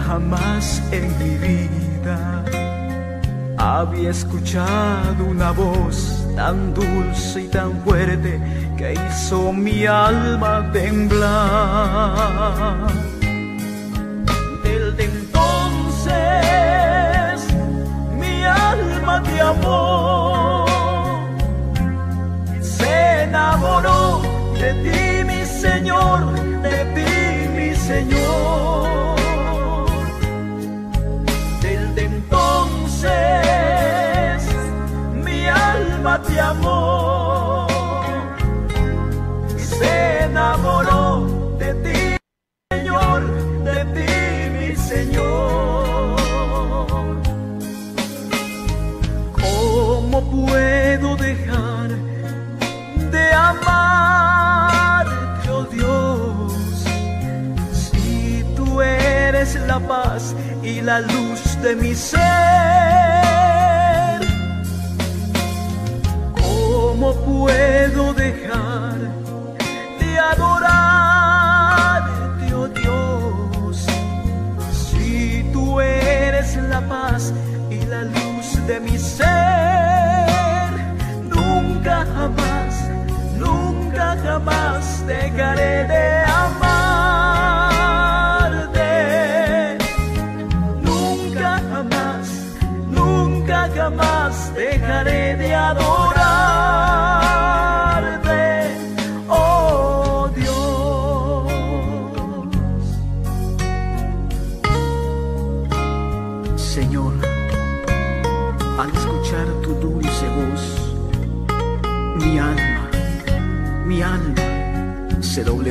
jamás en mi vida había escuchado una voz tan dulce y tan fuerte que hizo mi alma temblar. Desde entonces mi alma te amó, se enamoró de ti, mi Señor, de ti, mi Señor. amor se enamoró de ti, Señor, de ti, mi Señor. ¿Cómo puedo dejar de amarte, oh Dios, si tú eres la paz y la luz de mi ser? せかれで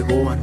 pegó a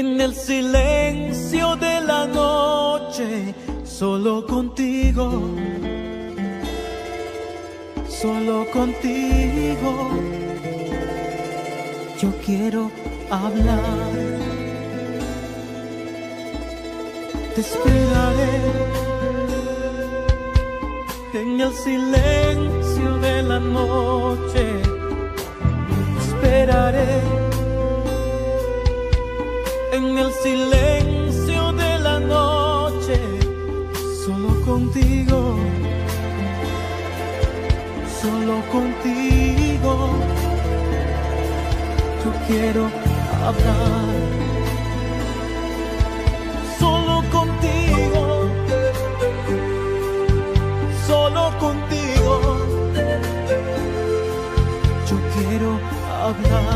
en el silencio de la noche, solo contigo, solo contigo. Yo quiero hablar. Te esperaré en el silencio de la noche. Esperaré en el silencio de la noche, solo contigo, solo contigo, yo quiero hablar. Solo contigo, solo contigo, yo quiero hablar.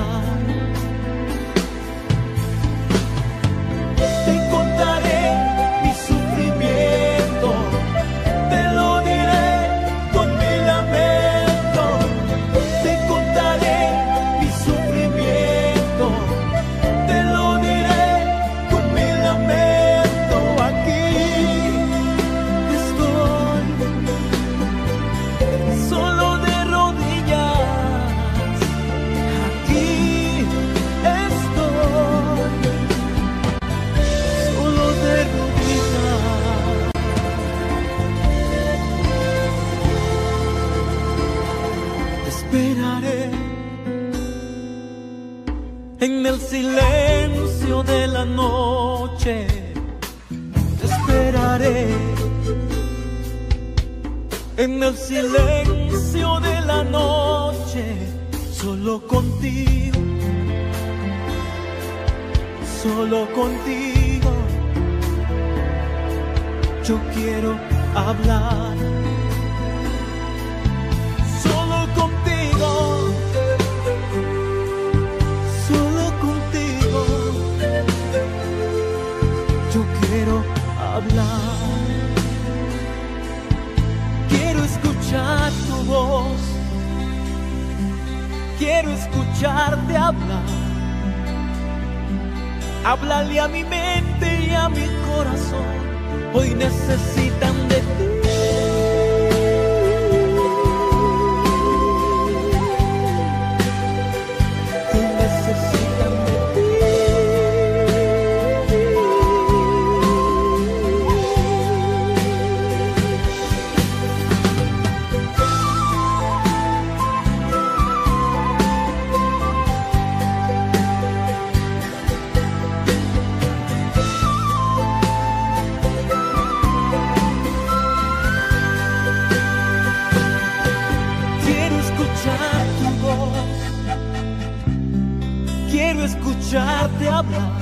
Escucharte hablar.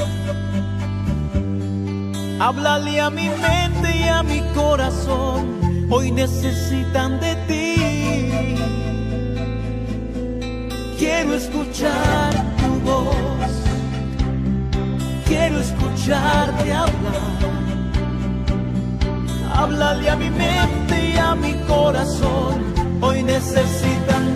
Háblale a mi mente y a mi corazón, hoy necesitan de ti. Quiero escuchar tu voz, quiero escucharte hablar. Háblale a mi mente y a mi corazón, hoy necesitan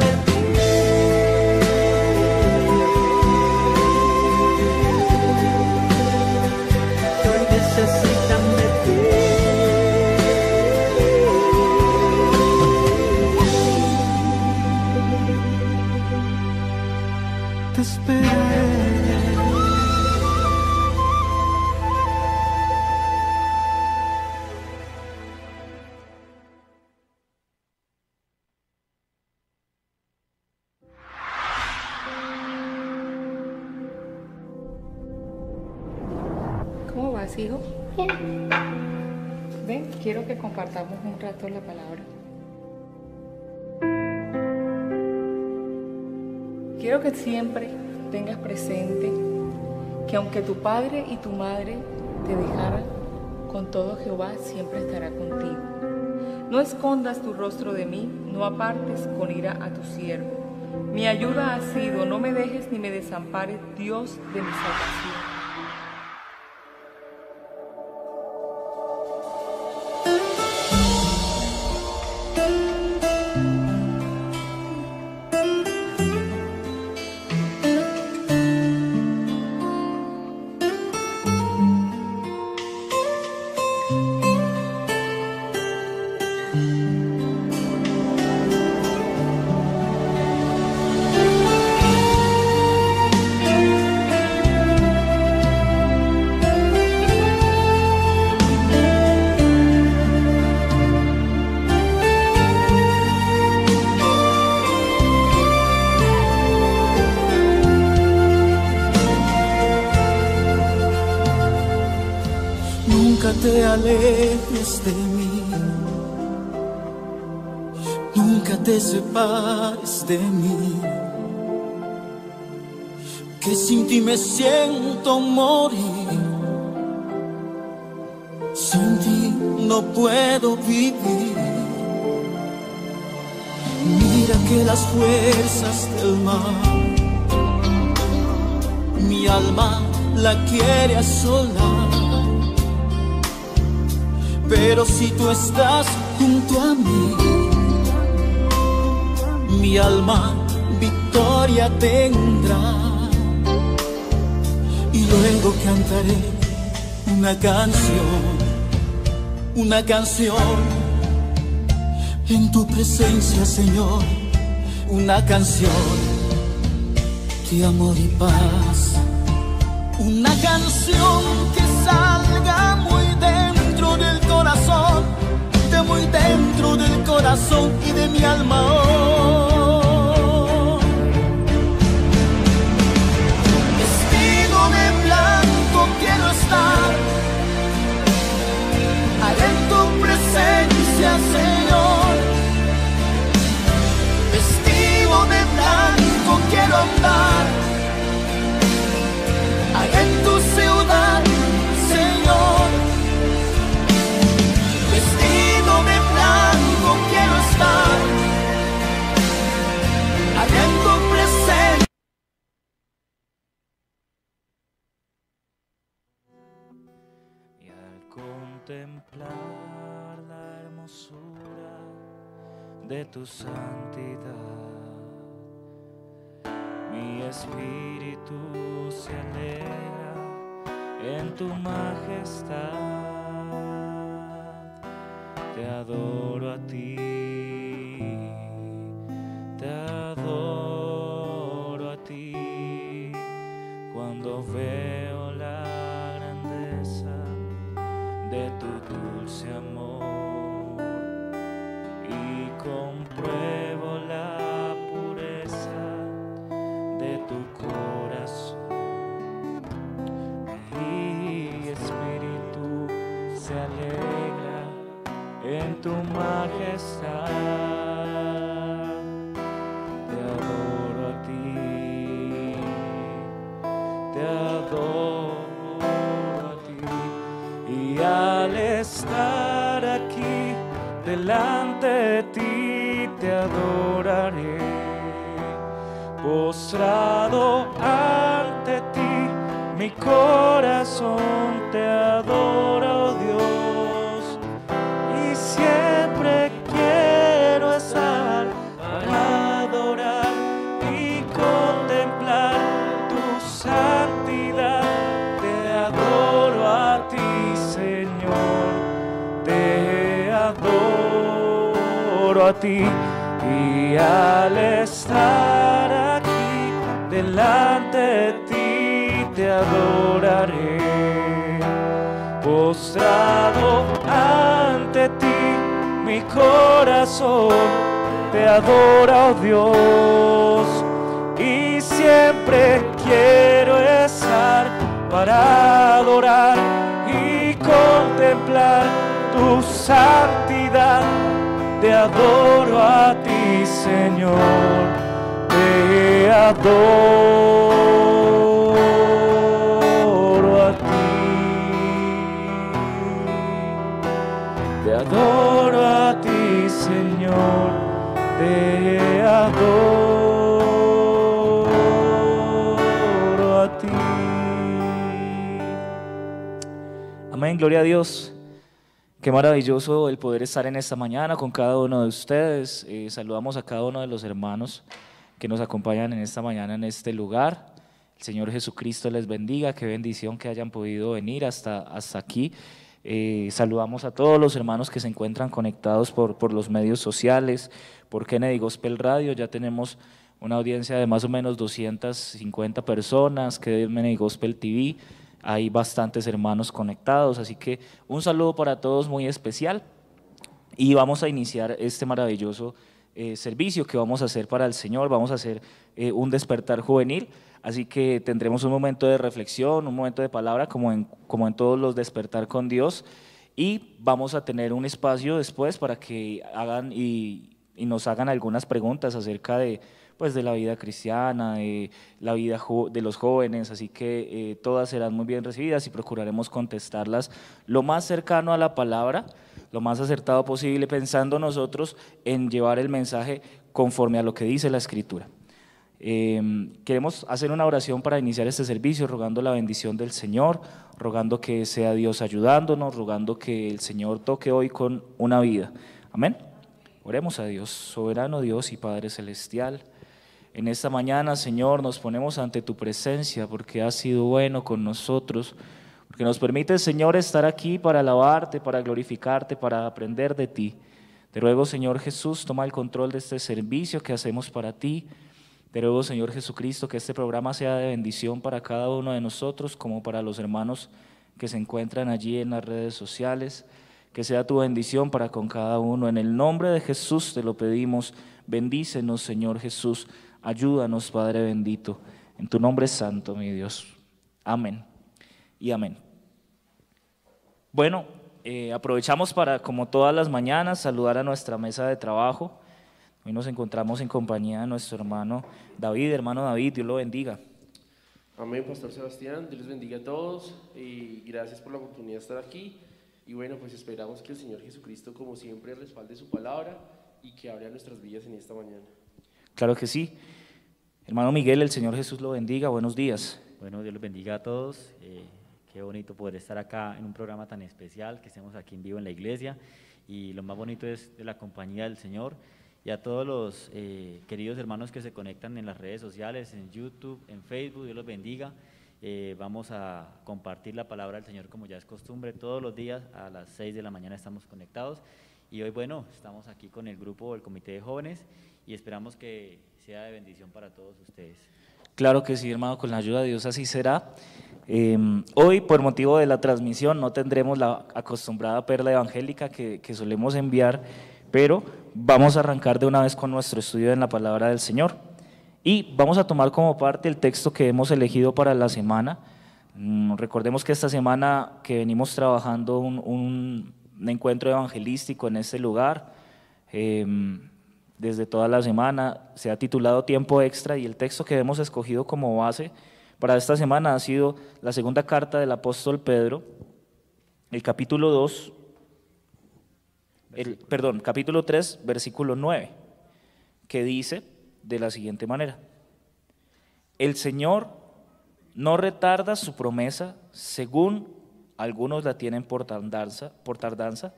siempre tengas presente que aunque tu padre y tu madre te dejaran, con todo Jehová siempre estará contigo. No escondas tu rostro de mí, no apartes con ira a tu siervo. Mi ayuda ha sido, no me dejes ni me desampares, Dios de mi salvación. Alejes de mí, nunca te separes de mí, que sin ti me siento morir, sin ti no puedo vivir. Mira que las fuerzas del mar, mi alma la quiere asolar pero si tú estás junto a mí, mi alma victoria tendrá. Y luego cantaré una canción, una canción en tu presencia, Señor, una canción de amor y paz, una canción que salga muy de muy dentro del corazón y de mi alma. Vestido de blanco quiero estar, allá en tu presencia, Señor. Vestido de blanco quiero andar, contemplar la hermosura de tu santidad. Mi espíritu se alegra en tu majestad. Te adoro a ti, te adoro delante de ti te adoraré, postrado ante ti, mi corazón a ti y al estar aquí delante de ti te adoraré. Postrado ante ti mi corazón te adora, oh Dios, y siempre quiero estar para adorar y contemplar tu santidad te adoro a ti, Señor, te adoro a ti, te adoro a ti, Señor, te adoro a ti. Amén, gloria a Dios. Qué maravilloso el poder estar en esta mañana con cada uno de ustedes. Eh, saludamos a cada uno de los hermanos que nos acompañan en esta mañana en este lugar. El Señor Jesucristo les bendiga, qué bendición que hayan podido venir hasta, hasta aquí. Eh, saludamos a todos los hermanos que se encuentran conectados por, por los medios sociales, por Kennedy Gospel Radio. Ya tenemos una audiencia de más o menos 250 personas, Kennedy Gospel TV hay bastantes hermanos conectados, así que un saludo para todos muy especial. Y vamos a iniciar este maravilloso eh, servicio que vamos a hacer para el Señor, vamos a hacer eh, un despertar juvenil, así que tendremos un momento de reflexión, un momento de palabra como en, como en todos los despertar con Dios. Y vamos a tener un espacio después para que hagan y, nos hagan algunas preguntas acerca de, pues, de la vida cristiana, de la vida de los jóvenes, así que eh, todas serán muy bien recibidas y procuraremos contestarlas lo más cercano a la palabra, lo más acertado posible, pensando nosotros en llevar el mensaje conforme a lo que dice la Escritura. Em, queremos hacer una oración para iniciar este servicio, rogando la bendición del Señor, rogando que sea Dios ayudándonos, rogando que el Señor toque hoy con una vida. Amén. Oremos a Dios, soberano Dios y Padre Celestial. En esta mañana, Señor, nos ponemos ante tu presencia porque has sido bueno con nosotros, porque nos permite, Señor, estar aquí para alabarte, para glorificarte, para aprender de ti. Te ruego, Señor Jesús, toma el control de este servicio que hacemos para ti. Te ruego, Señor Jesucristo, que este programa sea de bendición para cada uno de nosotros, como para los hermanos que se encuentran allí en las redes sociales. Que sea tu bendición para con cada uno. En el nombre de Jesús te lo pedimos. Bendícenos, Señor Jesús. Ayúdanos, Padre bendito. En tu nombre santo, mi Dios. Amén. Y amén. Bueno, eh, aprovechamos para, como todas las mañanas, saludar a nuestra mesa de trabajo. Hoy nos encontramos en compañía de nuestro hermano David. Hermano David, Dios lo bendiga. Amén, Pastor Sebastián. Dios les bendiga a todos y gracias por la oportunidad de estar aquí. Y bueno, pues esperamos que el Señor Jesucristo, como siempre, respalde su palabra y que abra nuestras vidas en esta mañana. Claro que sí. Hermano Miguel, el Señor Jesús lo bendiga. Buenos días. Bueno, Dios los bendiga a todos. Eh, qué bonito poder estar acá en un programa tan especial, que estemos aquí en vivo en la iglesia. Y lo más bonito es de la compañía del Señor y a todos los eh, queridos hermanos que se conectan en las redes sociales, en YouTube, en Facebook, Dios los bendiga. Eh, vamos a compartir la palabra del Señor como ya es costumbre, todos los días a las 6 de la mañana estamos conectados y hoy bueno, estamos aquí con el grupo, el comité de jóvenes y esperamos que sea de bendición para todos ustedes. Claro que sí, hermano, con la ayuda de Dios así será. Em, hoy, por motivo de la transmisión, no tendremos la acostumbrada perla evangélica que, solemos enviar pero vamos a arrancar de una vez con nuestro estudio en la palabra del Señor. Y vamos a tomar como parte el texto que hemos elegido para la semana. Mm, recordemos que esta semana que venimos trabajando un, encuentro evangelístico en este lugar, em, desde toda la semana, se ha titulado Tiempo Extra y el texto que hemos escogido como base para esta semana ha sido la segunda carta del apóstol Pedro, el capítulo 2, el, perdón, capítulo 3, versículo 9, que dice de la siguiente manera, el Señor no retarda su promesa según algunos la tienen por tardanza, por tardanza,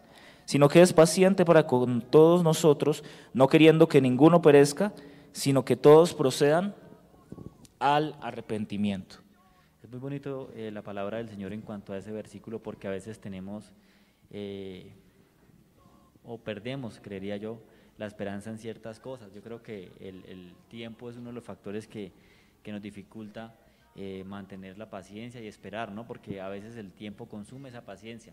sino que es paciente para con todos nosotros, no queriendo que ninguno perezca, sino que todos procedan al arrepentimiento. Es muy bonito eh, la palabra del Señor en cuanto a ese versículo porque a veces tenemos eh, o perdemos, creería yo, la esperanza en ciertas cosas. Yo creo que el, tiempo es uno de los factores que, que nos dificulta eh, mantener la paciencia y esperar, ¿no? porque a veces el tiempo consume esa paciencia.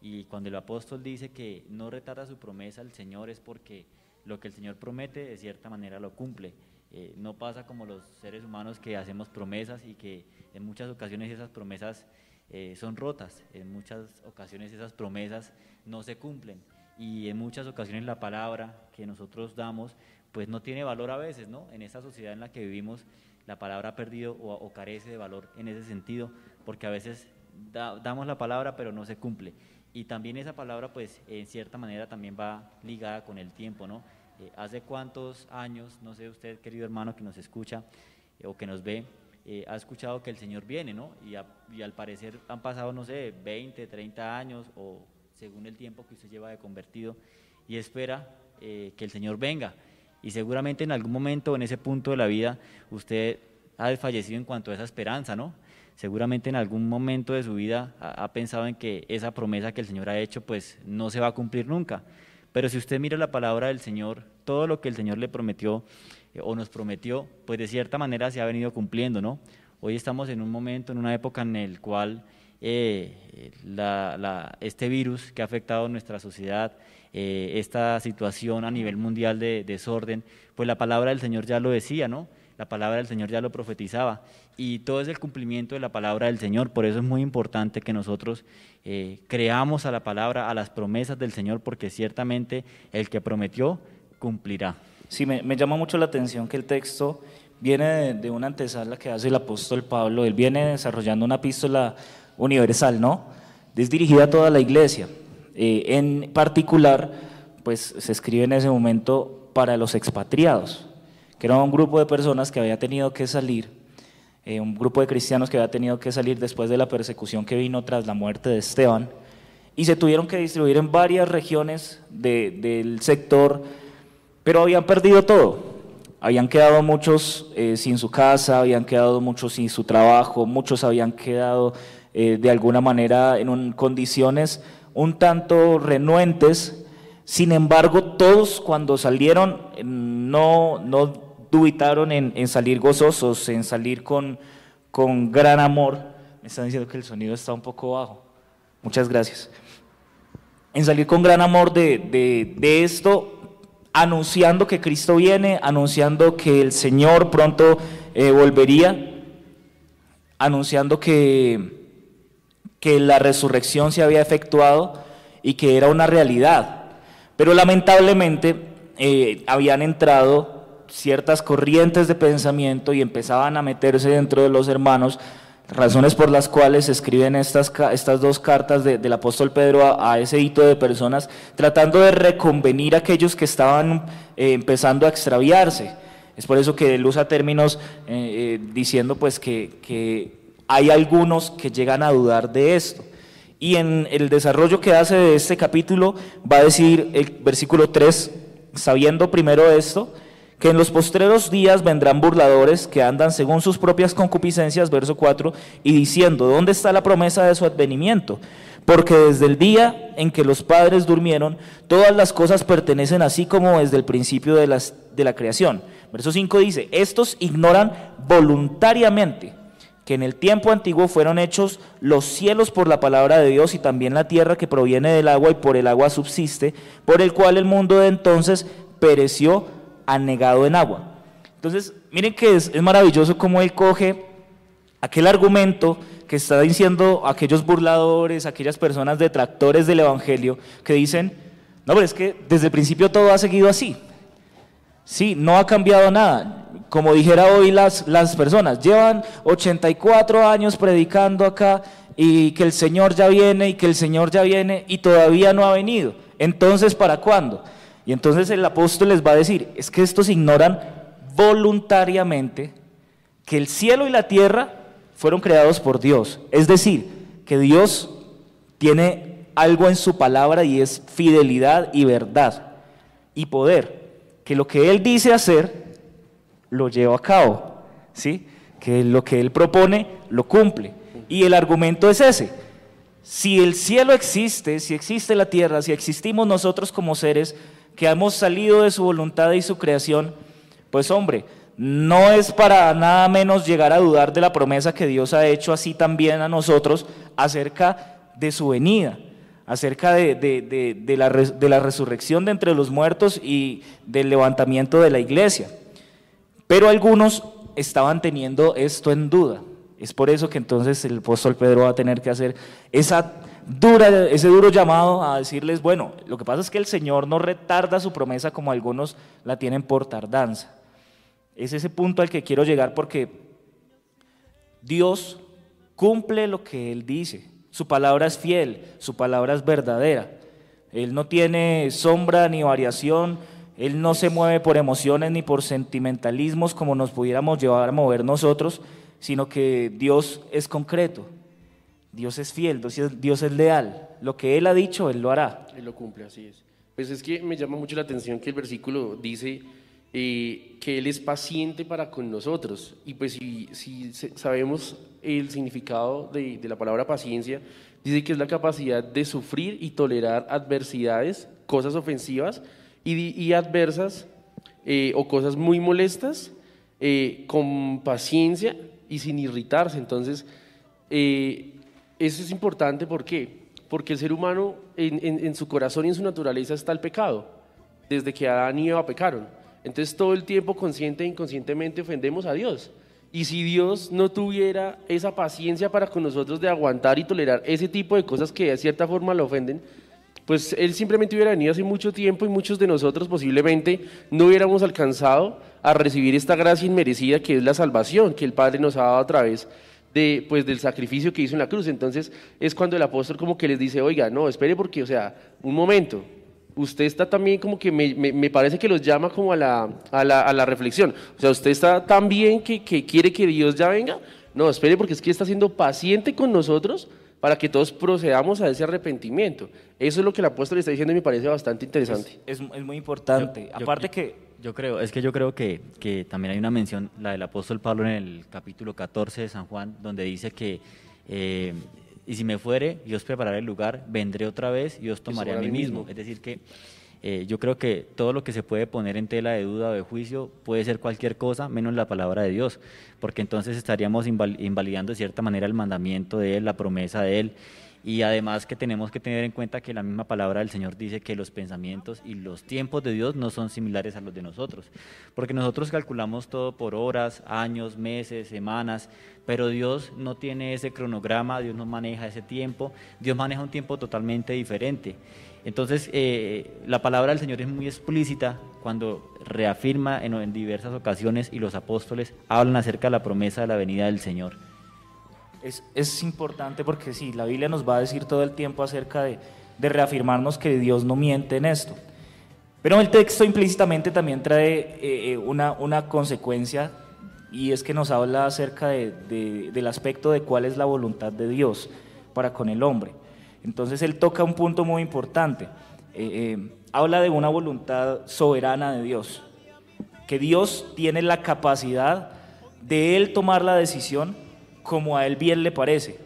Y cuando el apóstol dice que no retarda su promesa al Señor es porque lo que el Señor promete de cierta manera lo cumple. Eh, no pasa como los seres humanos que hacemos promesas y que en muchas ocasiones esas promesas eh, son rotas, en muchas ocasiones esas promesas no se cumplen y en muchas ocasiones la palabra que nosotros damos pues no tiene valor a veces, ¿no? En esta sociedad en la que vivimos la palabra ha perdido o, carece de valor en ese sentido, porque a veces damos la palabra pero no se cumple. Y también esa palabra pues en cierta manera también va ligada con el tiempo, ¿no? Eh, hace cuántos años, no sé usted querido hermano que nos escucha eh, o que nos ve, eh, ha escuchado que el Señor viene, ¿no? Y, al parecer han pasado, no sé, 20, 30 años o según el tiempo que usted lleva de convertido, y espera que el Señor venga. Y seguramente en algún momento, en ese punto de la vida, usted ha desfallecido en cuanto a esa esperanza, ¿no? Seguramente en algún momento de su vida ha, pensado en que esa promesa que el Señor ha hecho, pues no se va a cumplir nunca. Pero si usted mira la palabra del Señor, todo lo que el Señor le prometió eh, o nos prometió, pues de cierta manera se ha venido cumpliendo, ¿no? Hoy estamos en un momento, en una época en el cual eh, este virus que ha afectado nuestra sociedad, eh, esta situación a nivel mundial de desorden, pues la palabra del Señor ya lo decía, ¿no? La palabra del Señor ya lo profetizaba y todo es el cumplimiento de la palabra del Señor. Por eso es muy importante que nosotros eh, creamos a la palabra, a las promesas del Señor, porque ciertamente el que prometió cumplirá. Sí, me, llama mucho la atención que el texto viene de, una antesala que hace el apóstol Pablo. Él viene desarrollando una epístola universal, ¿no? Es dirigida a toda la iglesia. Eh, en particular, pues se escribe en ese momento para los expatriados, que era un grupo de personas que había tenido que salir eh, un grupo de cristianos que había tenido que salir después de la persecución que vino tras la muerte de Esteban, y se tuvieron que distribuir en varias regiones del sector, pero habían perdido todo. Habían quedado muchos eh, sin su casa, habían quedado muchos sin su trabajo, muchos habían quedado eh, de alguna manera en condiciones un tanto renuentes. Sin embargo, todos cuando salieron no, no dubitaron en, salir gozosos, en salir con, con gran amor. Me están diciendo que el sonido está un poco bajo. Muchas gracias. En salir con gran amor de, esto, anunciando que Cristo viene, anunciando que el Señor pronto eh, volvería, anunciando que, que la resurrección se había efectuado y que era una realidad. Pero lamentablemente eh, habían entrado ciertas corrientes de pensamiento y empezaban a meterse dentro de los hermanos, razones por las cuales se escriben estas, estas dos cartas del apóstol Pedro a, ese hito de personas, tratando de reconvenir a aquellos que estaban eh, empezando a extraviarse. Es por eso que él usa términos eh, eh, diciendo pues que, que hay algunos que llegan a dudar de esto. Y en el desarrollo que hace de este capítulo va a decir el versículo 3, sabiendo primero esto, que en los postreros días vendrán burladores que andan según sus propias concupiscencias, verso 4, y diciendo, ¿dónde está la promesa de su advenimiento? Porque desde el día en que los padres durmieron, todas las cosas pertenecen así como desde el principio de, de la creación. Verso 5 dice, estos ignoran voluntariamente que en el tiempo antiguo fueron hechos los cielos por la palabra de Dios y también la tierra que proviene del agua y por el agua subsiste, por el cual el mundo de entonces pereció anegado en agua. Entonces, miren que es, maravilloso cómo él coge aquel argumento que está diciendo aquellos burladores, aquellas personas detractores del Evangelio, que dicen, no, pero es que desde el principio todo ha seguido así. Sí, no ha cambiado nada. Como dijera hoy las, las personas, llevan 84 años predicando acá y que el Señor ya viene y que el Señor ya viene y todavía no ha venido. Entonces, ¿para cuándo? Y entonces el apóstol les va a decir, es que estos ignoran voluntariamente que el cielo y la tierra fueron creados por Dios. Es decir, que Dios tiene algo en su palabra y es fidelidad y verdad y poder. Que lo que Él dice hacer, lo lleva a cabo. ¿sí? Que lo que Él propone, lo cumple. Y el argumento es ese. Si el cielo existe, si existe la tierra, si existimos nosotros como seres, que hemos salido de su voluntad y su creación, pues hombre, no es para nada menos llegar a dudar de la promesa que Dios ha hecho así también a nosotros acerca de su venida, acerca de, la, de la resurrección de entre los muertos y del levantamiento de la iglesia. Pero algunos estaban teniendo esto en duda. Es por eso que entonces el apóstol Pedro va a tener que hacer esa dura, ese duro llamado a decirles, bueno, lo que pasa es que el Señor no retarda su promesa como algunos la tienen por tardanza. Es ese punto al que quiero llegar porque Dios cumple lo que Él dice. Su palabra es fiel, su palabra es verdadera. Él no tiene sombra ni variación, Él no se mueve por emociones ni por sentimentalismos como nos pudiéramos llevar a mover nosotros, sino que Dios es concreto. Dios es fiel, Dios es, leal. Lo que Él ha dicho, Él lo hará. Él lo cumple, así es. Pues es que me llama mucho la atención que el versículo dice eh, que Él es paciente para con nosotros. Y pues si, si sabemos el significado de, la palabra paciencia, dice que es la capacidad de sufrir y tolerar adversidades, cosas ofensivas y, adversas eh, o cosas muy molestas eh, con paciencia y sin irritarse. Entonces, Eso es importante, ¿por qué? Porque el ser humano en, su corazón y en su naturaleza está el pecado, desde que Adán y Eva pecaron. Entonces todo el tiempo consciente e inconscientemente ofendemos a Dios. Y si Dios no tuviera esa paciencia para con nosotros de aguantar y tolerar ese tipo de cosas que de cierta forma lo ofenden, pues Él simplemente hubiera venido hace mucho tiempo y muchos de nosotros posiblemente no hubiéramos alcanzado a recibir esta gracia inmerecida que es la salvación que el Padre nos ha dado a través de, pues, del sacrificio que hizo en la cruz. Entonces es cuando el apóstol como que les dice, oiga, no, espere porque, o sea, un momento, usted está también como que me, me- me parece que los llama como a la, a la, a la reflexión. O sea, usted está tan bien que, que quiere que Dios ya venga. No, espere porque es que está siendo paciente con nosotros para que todos procedamos a ese arrepentimiento. Eso es lo que el apóstol está diciendo y me parece bastante interesante. Es, es muy importante. Yo- Aparte yo- que Yo creo, es que yo creo que, que también hay una mención, la del apóstol Pablo en el capítulo 14 de San Juan, donde dice que, eh, y si me fuere, yo os prepararé el lugar, vendré otra vez y os tomaré a mí mismo. Es decir, que eh, yo creo que todo lo que se puede poner en tela de duda o de juicio puede ser cualquier cosa menos la palabra de Dios, porque entonces estaríamos inval- invalidando de cierta manera el mandamiento de Él, la promesa de Él. Y además que tenemos que tener en cuenta que la misma palabra del Señor dice que los pensamientos y los tiempos de Dios no son similares a los de nosotros, porque nosotros calculamos todo por horas, años, meses, semanas, pero Dios no tiene ese cronograma, Dios no maneja ese tiempo, Dios maneja un tiempo totalmente diferente. Entonces, eh, la palabra del Señor es muy explícita cuando reafirma en, en diversas ocasiones y los apóstoles hablan acerca de la promesa de la venida del Señor. Es, es importante porque sí, la Biblia nos va a decir todo el tiempo acerca de, de reafirmarnos que Dios no miente en esto. Pero el texto implícitamente también trae eh, eh, una, una consecuencia y es que nos habla acerca de- de- del aspecto de cuál es la voluntad de Dios para con el hombre. Entonces él toca un punto muy importante. Eh, habla de una voluntad soberana de Dios, que Dios tiene la capacidad de él tomar la decisión como a él bien le parece.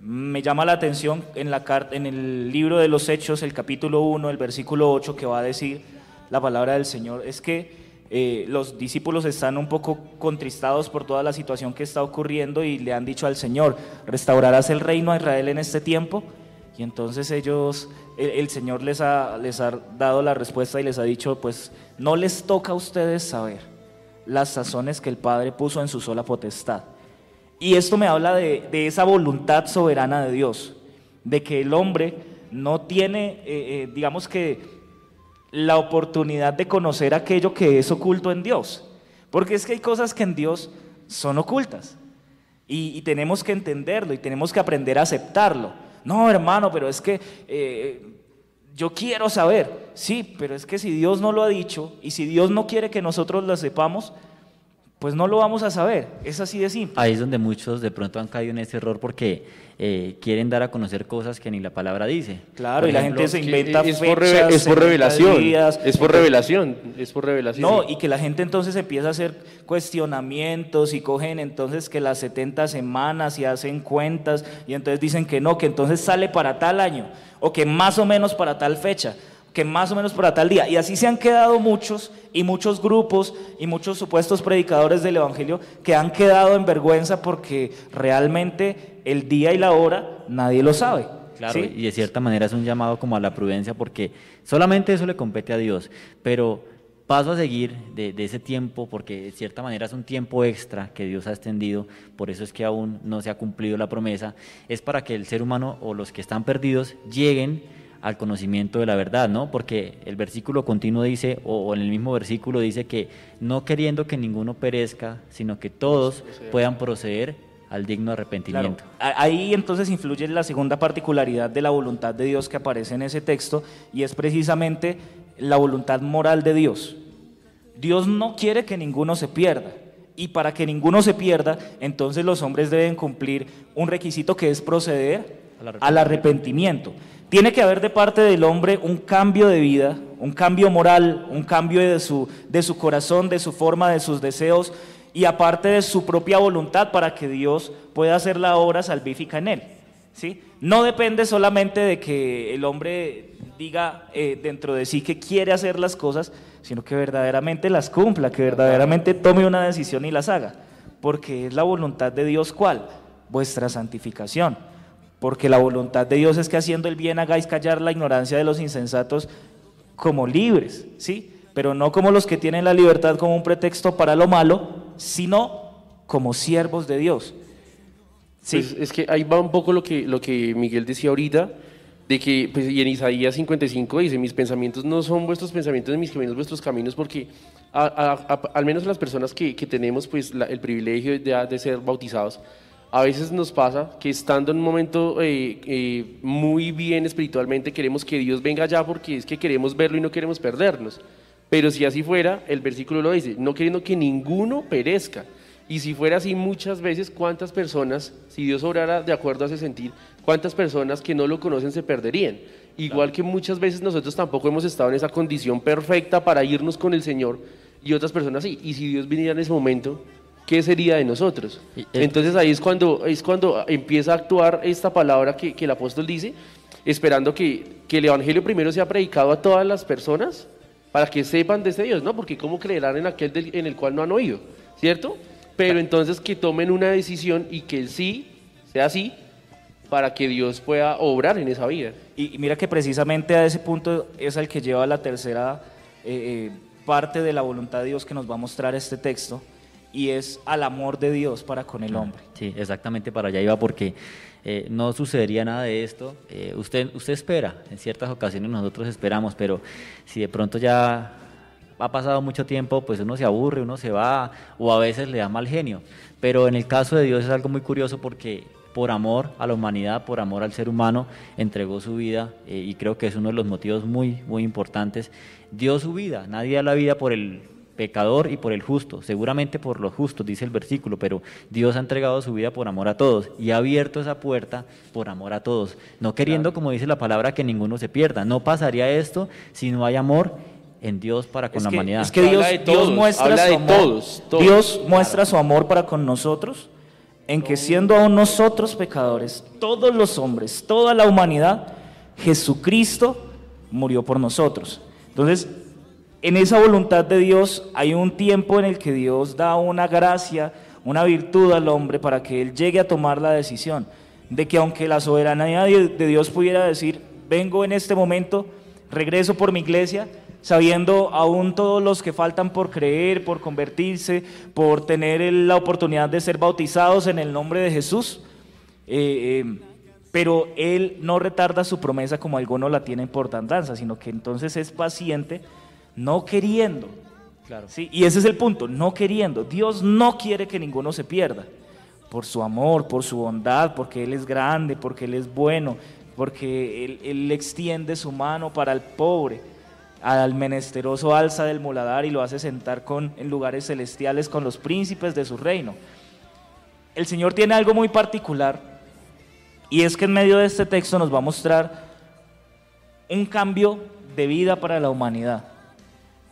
Me llama la atención en, el libro de los Hechos, el capítulo 1, el versículo 8, que va a decir la palabra del Señor, es que eh, los discípulos están un poco contristados por toda la situación que está ocurriendo y le han dicho al Señor, ¿restaurarás el reino a Israel en este tiempo? Y entonces ellos, el, el Señor les ha, les ha dado la respuesta y les ha dicho, pues no les toca a ustedes saber las sazones que el Padre puso en su sola potestad. Y esto me habla de, esa voluntad soberana de Dios, de que el hombre no tiene, eh, eh, digamos que, la oportunidad de conocer aquello que es oculto en Dios. Porque es que hay cosas que en Dios son ocultas. Y, y tenemos que entenderlo y tenemos que aprender a aceptarlo. No, hermano, pero es que eh, yo quiero saber. Sí, pero es que si Dios no lo ha dicho y si Dios no quiere que nosotros lo sepamos, pues no lo vamos a saber. Es así de simple. Ahí es donde muchos de pronto han caído en ese error porque eh, quieren dar a conocer cosas que ni la palabra dice. Claro, Por y la gente se inventa es, por fechas, reve- es por revelación. días. Es por revelación. Es por revelación. No, y que la gente entonces empieza a hacer cuestionamientos y cogen entonces que las 70 semanas y hacen cuentas y entonces dicen que no, que entonces sale para tal año o que más o menos para tal fecha, que más o menos para tal día. Y así se han quedado muchos y muchos grupos y muchos supuestos predicadores del Evangelio que han quedado en vergüenza porque realmente el día y la hora nadie lo sabe. Claro, ¿sí? y de cierta manera es un llamado como a la prudencia porque solamente eso le compete a Dios, pero paso a seguir de, de ese tiempo porque de cierta manera es un tiempo extra que Dios ha extendido, por eso es que aún no se ha cumplido la promesa, es para que el ser humano o los que están perdidos lleguen al conocimiento de la verdad, ¿no? Porque el versículo continuo dice, o, en el mismo versículo dice que no queriendo que ninguno perezca, sino que todos puedan proceder al digno arrepentimiento. Ahí entonces influye la segunda particularidad de la voluntad de Dios que aparece en ese texto y es precisamente la voluntad moral de Dios. Dios no quiere que ninguno se pierda y para que ninguno se pierda, entonces los hombres deben cumplir un requisito que es proceder Al al arrepentimiento. Tiene que haber de parte del hombre un cambio de vida, un cambio moral, un cambio de su, de su corazón, de su forma, de sus deseos y aparte de su propia voluntad para que Dios pueda hacer la obra salvífica en él. ¿sí? No depende solamente de que el hombre diga eh, dentro de sí que quiere hacer las cosas, sino que verdaderamente las cumpla, que verdaderamente tome una decisión y las haga. Porque es la voluntad de Dios cuál? Vuestra santificación. Porque la voluntad de Dios es que haciendo el bien hagáis callar la ignorancia de los insensatos como libres, ¿sí? Pero no como los que tienen la libertad como un pretexto para lo malo, sino como siervos de Dios. Sí. Pues es que ahí va un poco lo que, lo que Miguel decía ahorita, de que, pues, y en Isaías 55 dice, mis pensamientos no son vuestros pensamientos, mis caminos vuestros caminos, porque al menos las personas que, que tenemos pues, el privilegio de, de, ser bautizados, a veces nos pasa que estando en un momento eh, eh, muy bien espiritualmente, queremos que Dios venga allá porque es que queremos verlo y no queremos perdernos. Pero si así fuera, el versículo lo dice, no queriendo que ninguno perezca. Y si fuera así muchas veces, ¿cuántas personas, si Dios obrara de acuerdo a ese sentir, cuántas personas que no lo conocen se perderían? Igual que muchas veces nosotros tampoco hemos estado en esa condición perfecta para irnos con el Señor y otras personas sí. Y si Dios viniera en ese momento, ¿qué sería de nosotros? Entonces ahí es cuando, es cuando empieza a actuar esta palabra que, que el apóstol dice, esperando que, que, el Evangelio primero sea predicado a todas las personas para que sepan de ese Dios, ¿no? Porque ¿cómo creerán en aquel en el cual no han oído? ¿Cierto? pero entonces que tomen una decisión y que el sí sea así para que Dios pueda obrar en esa vida. Y, mira que precisamente a ese punto es el que lleva la tercera eh, eh, parte de la voluntad de Dios que nos va a mostrar este texto, y es al amor de Dios para con el hombre. Sí, exactamente para allá iba porque eh, no sucedería nada de esto. usted, usted espera, en ciertas ocasiones nosotros esperamos, pero si de pronto ya ha pasado mucho tiempo, pues uno se aburre, uno se va o a veces le da mal genio. Pero en el caso de Dios es algo muy curioso porque por amor a la humanidad, por amor al ser humano, entregó su vida eh, y creo que es uno de los motivos muy, muy importantes. Dio su vida, nadie da la vida por el pecador y por el justo, seguramente por los justos, dice el versículo, pero Dios ha entregado su vida por amor a todos y ha abierto esa puerta por amor a todos, no queriendo, como dice la palabra, que ninguno se pierda. No pasaría esto si no hay amor en Dios para con la humanidad. Es que Dios, muestra, su amor, Dios muestra su amor para con nosotros en que siendo aún nosotros pecadores, todos los hombres, toda la humanidad, Jesucristo murió por nosotros. Entonces, en esa voluntad de Dios hay un tiempo en el que Dios da una gracia, una virtud al hombre para que él llegue a tomar la decisión de que aunque la soberanía de Dios pudiera decir, vengo en este momento, regreso por mi iglesia, sabiendo aún todos los que faltan por creer, por convertirse, por tener la oportunidad de ser bautizados en el nombre de Jesús. Eh, eh, pero Él no retarda su promesa como algunos la tienen por tardanza, sino que entonces es paciente, no queriendo. Claro. ¿sí? Y ese es el punto, no queriendo. Dios no quiere que ninguno se pierda, por su amor, por su bondad, porque Él es grande, porque Él es bueno, porque Él, él extiende su mano para el pobre al menesteroso alza del muladar y lo hace sentar con, en lugares celestiales con los príncipes de su reino. El Señor tiene algo muy particular y es que en medio de este texto nos va a mostrar un cambio de vida para la humanidad.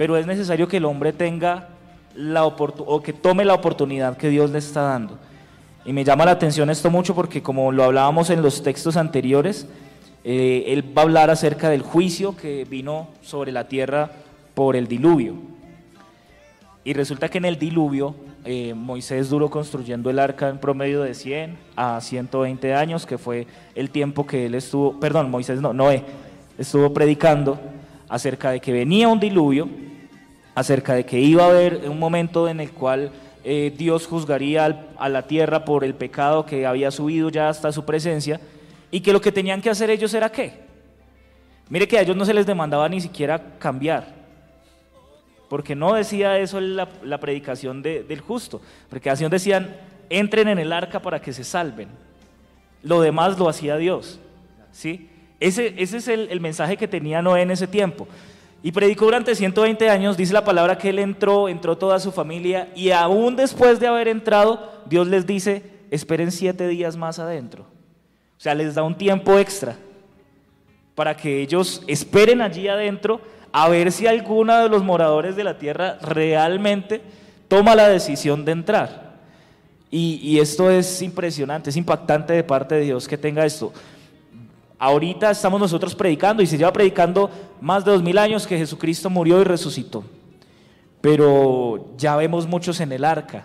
Pero es necesario que el hombre tenga la o que tome la oportunidad que Dios le está dando. Y me llama la atención esto mucho porque como lo hablábamos en los textos anteriores, eh, él va a hablar acerca del juicio que vino sobre la tierra por el diluvio. Y resulta que en el diluvio eh, Moisés duró construyendo el arca en promedio de 100 a 120 años, que fue el tiempo que él estuvo, perdón, Moisés no, Noé, estuvo predicando acerca de que venía un diluvio, acerca de que iba a haber un momento en el cual eh, Dios juzgaría a la tierra por el pecado que había subido ya hasta su presencia y que lo que tenían que hacer ellos era qué. Mire que a ellos no se les demandaba ni siquiera cambiar, porque no decía eso la, predicación del justo, porque así decían, entren en el arca para que se salven. Lo demás lo hacía Dios. ¿sí? Ese, ese es el, el mensaje que tenía Noé en ese tiempo. Y predicó durante 120 años, dice la palabra que él entró, entró toda su familia, y aún después de haber entrado, Dios les dice, esperen siete días más adentro. O sea, les da un tiempo extra para que ellos esperen allí adentro a ver si alguno de los moradores de la tierra realmente toma la decisión de entrar. Y, esto es impresionante, es impactante de parte de Dios que tenga esto. Ahorita estamos nosotros predicando y se lleva predicando más de dos mil años que Jesucristo murió y resucitó. Pero ya vemos muchos en el arca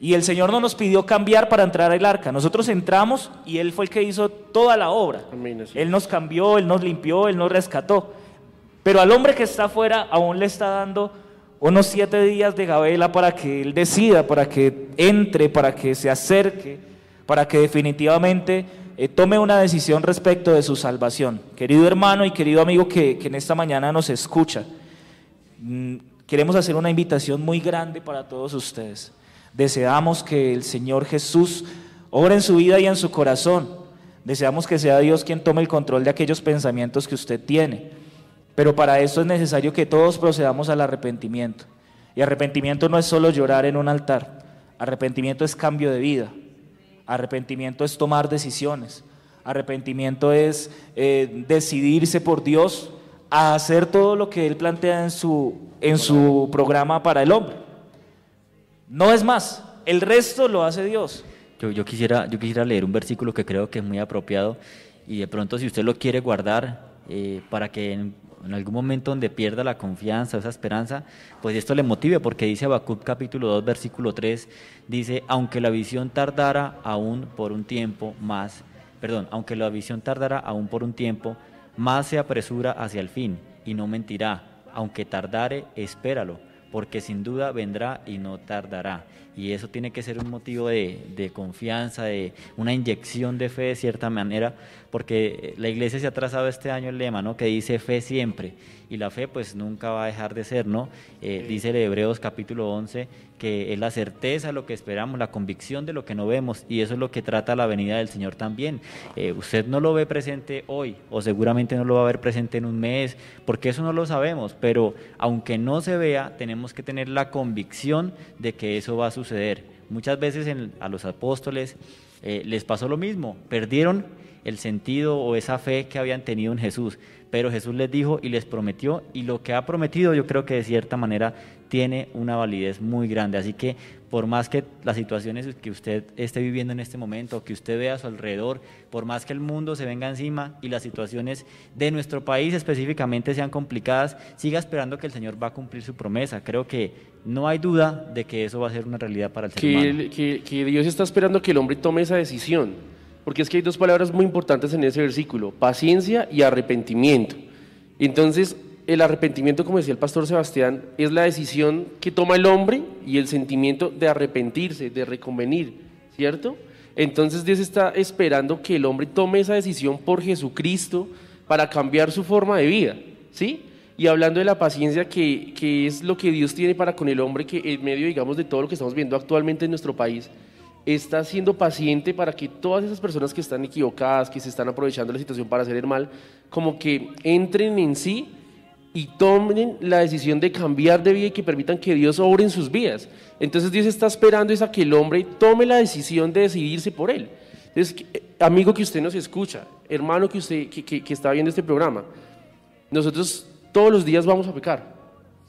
Y el Señor no nos pidió cambiar para entrar al arca. Nosotros entramos y Él fue el que hizo toda la obra. Él nos cambió, Él nos limpió, Él nos rescató. Pero al hombre que está afuera aún le está dando unos siete días de gabela para que Él decida, para que entre, para que se acerque, para que definitivamente eh, tome una decisión respecto de su salvación. Querido hermano y querido amigo que, en esta mañana nos escucha, mm, queremos hacer una invitación muy grande para todos ustedes. Deseamos que el Señor Jesús obra en su vida y en su corazón. Deseamos que sea Dios quien tome el control de aquellos pensamientos que usted tiene. Pero para eso es necesario que todos procedamos al arrepentimiento. Y arrepentimiento no es solo llorar en un altar. Arrepentimiento es cambio de vida. Arrepentimiento es tomar decisiones. Arrepentimiento es eh, decidirse por Dios a hacer todo lo que Él plantea en su, en su programa para el hombre. No es más, el resto lo hace Dios. Yo, yo, quisiera, yo quisiera leer un versículo que creo que es muy apropiado y de pronto si usted lo quiere guardar eh, para que en, algún momento donde pierda la confianza, esa esperanza, pues esto le motive porque dice Habacuc capítulo 2 versículo 3, dice, aunque la visión tardara aún por un tiempo más, perdón, aunque la visión tardara aún por un tiempo, más se apresura hacia el fin y no mentirá, aunque tardare, espéralo porque sin duda vendrá y no tardará. Y eso tiene que ser un motivo de, de, confianza, de una inyección de fe de cierta manera, porque la iglesia se ha trazado este año el lema, ¿no? Que dice fe siempre, y la fe pues nunca va a dejar de ser, ¿no? Eh, dice el Hebreos capítulo 11 que es la certeza de lo que esperamos, la convicción de lo que no vemos, y eso es lo que trata la venida del Señor también. Eh, usted no lo ve presente hoy, o seguramente no lo va a ver presente en un mes, porque eso no lo sabemos, pero aunque no se vea, tenemos que tener la convicción de que eso va a suceder. Muchas veces en, a los apóstoles eh, les pasó lo mismo, perdieron el sentido o esa fe que habían tenido en Jesús. Pero Jesús les dijo y les prometió, y lo que ha prometido yo creo que de cierta manera tiene una validez muy grande. Así que por más que las situaciones que usted esté viviendo en este momento, que usted vea a su alrededor, por más que el mundo se venga encima y las situaciones de nuestro país específicamente sean complicadas, siga esperando que el Señor va a cumplir su promesa. Creo que no hay duda de que eso va a ser una realidad para el ser que, humano. Que, que Dios está esperando que el hombre tome esa decisión. Porque es que hay dos palabras muy importantes en ese versículo, paciencia y arrepentimiento. Entonces, el arrepentimiento, como decía el pastor Sebastián, es la decisión que toma el hombre y el sentimiento de arrepentirse, de reconvenir, ¿cierto? Entonces Dios está esperando que el hombre tome esa decisión por Jesucristo para cambiar su forma de vida, ¿sí? Y hablando de la paciencia, que, que es lo que Dios tiene para con el hombre, que en medio, digamos, de todo lo que estamos viendo actualmente en nuestro país, está siendo paciente para que todas esas personas que están equivocadas, que se están aprovechando la situación para hacer el mal, como que entren en sí y tomen la decisión de cambiar de vida y que permitan que Dios obre en sus vidas. Entonces Dios está esperando es a que el hombre tome la decisión de decidirse por él. Entonces, amigo que usted nos escucha, hermano que usted que, que, que está viendo este programa, nosotros todos los días vamos a pecar.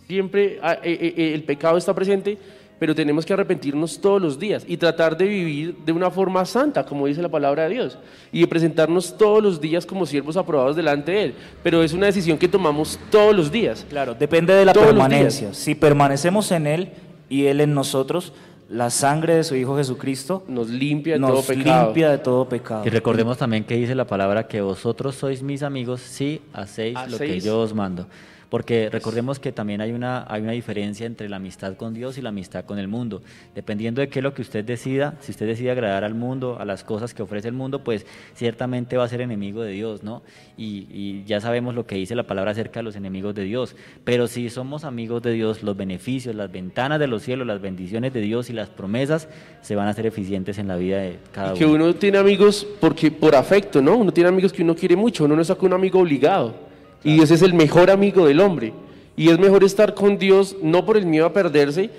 Siempre el pecado está presente, pero tenemos que arrepentirnos todos los días y tratar de vivir de una forma santa, como dice la palabra de Dios, y de presentarnos todos los días como siervos aprobados delante de Él. Pero es una decisión que tomamos todos los días. Claro, depende de la todos permanencia. Si permanecemos en Él y Él en nosotros, la sangre de su Hijo Jesucristo nos limpia de, nos todo, pecado. limpia de todo pecado. Y recordemos también que dice la palabra que vosotros sois mis amigos si hacéis, ¿Hacéis? lo que yo os mando. Porque recordemos que también hay una, hay una diferencia entre la amistad con Dios y la amistad con el mundo. Dependiendo de qué es lo que usted decida, si usted decide agradar al mundo, a las cosas que ofrece el mundo, pues ciertamente va a ser enemigo de Dios, ¿no? Y, y ya sabemos lo que dice la palabra acerca de los enemigos de Dios. Pero si somos amigos de Dios, los beneficios, las ventanas de los cielos, las bendiciones de Dios y las promesas se van a hacer eficientes en la vida de cada y que uno. uno tiene amigos porque por afecto, ¿no? Uno tiene amigos que uno quiere mucho, uno no con un amigo obligado. Y Dios es el mejor amigo del hombre. Y es mejor estar con Dios no por el miedo a perderse,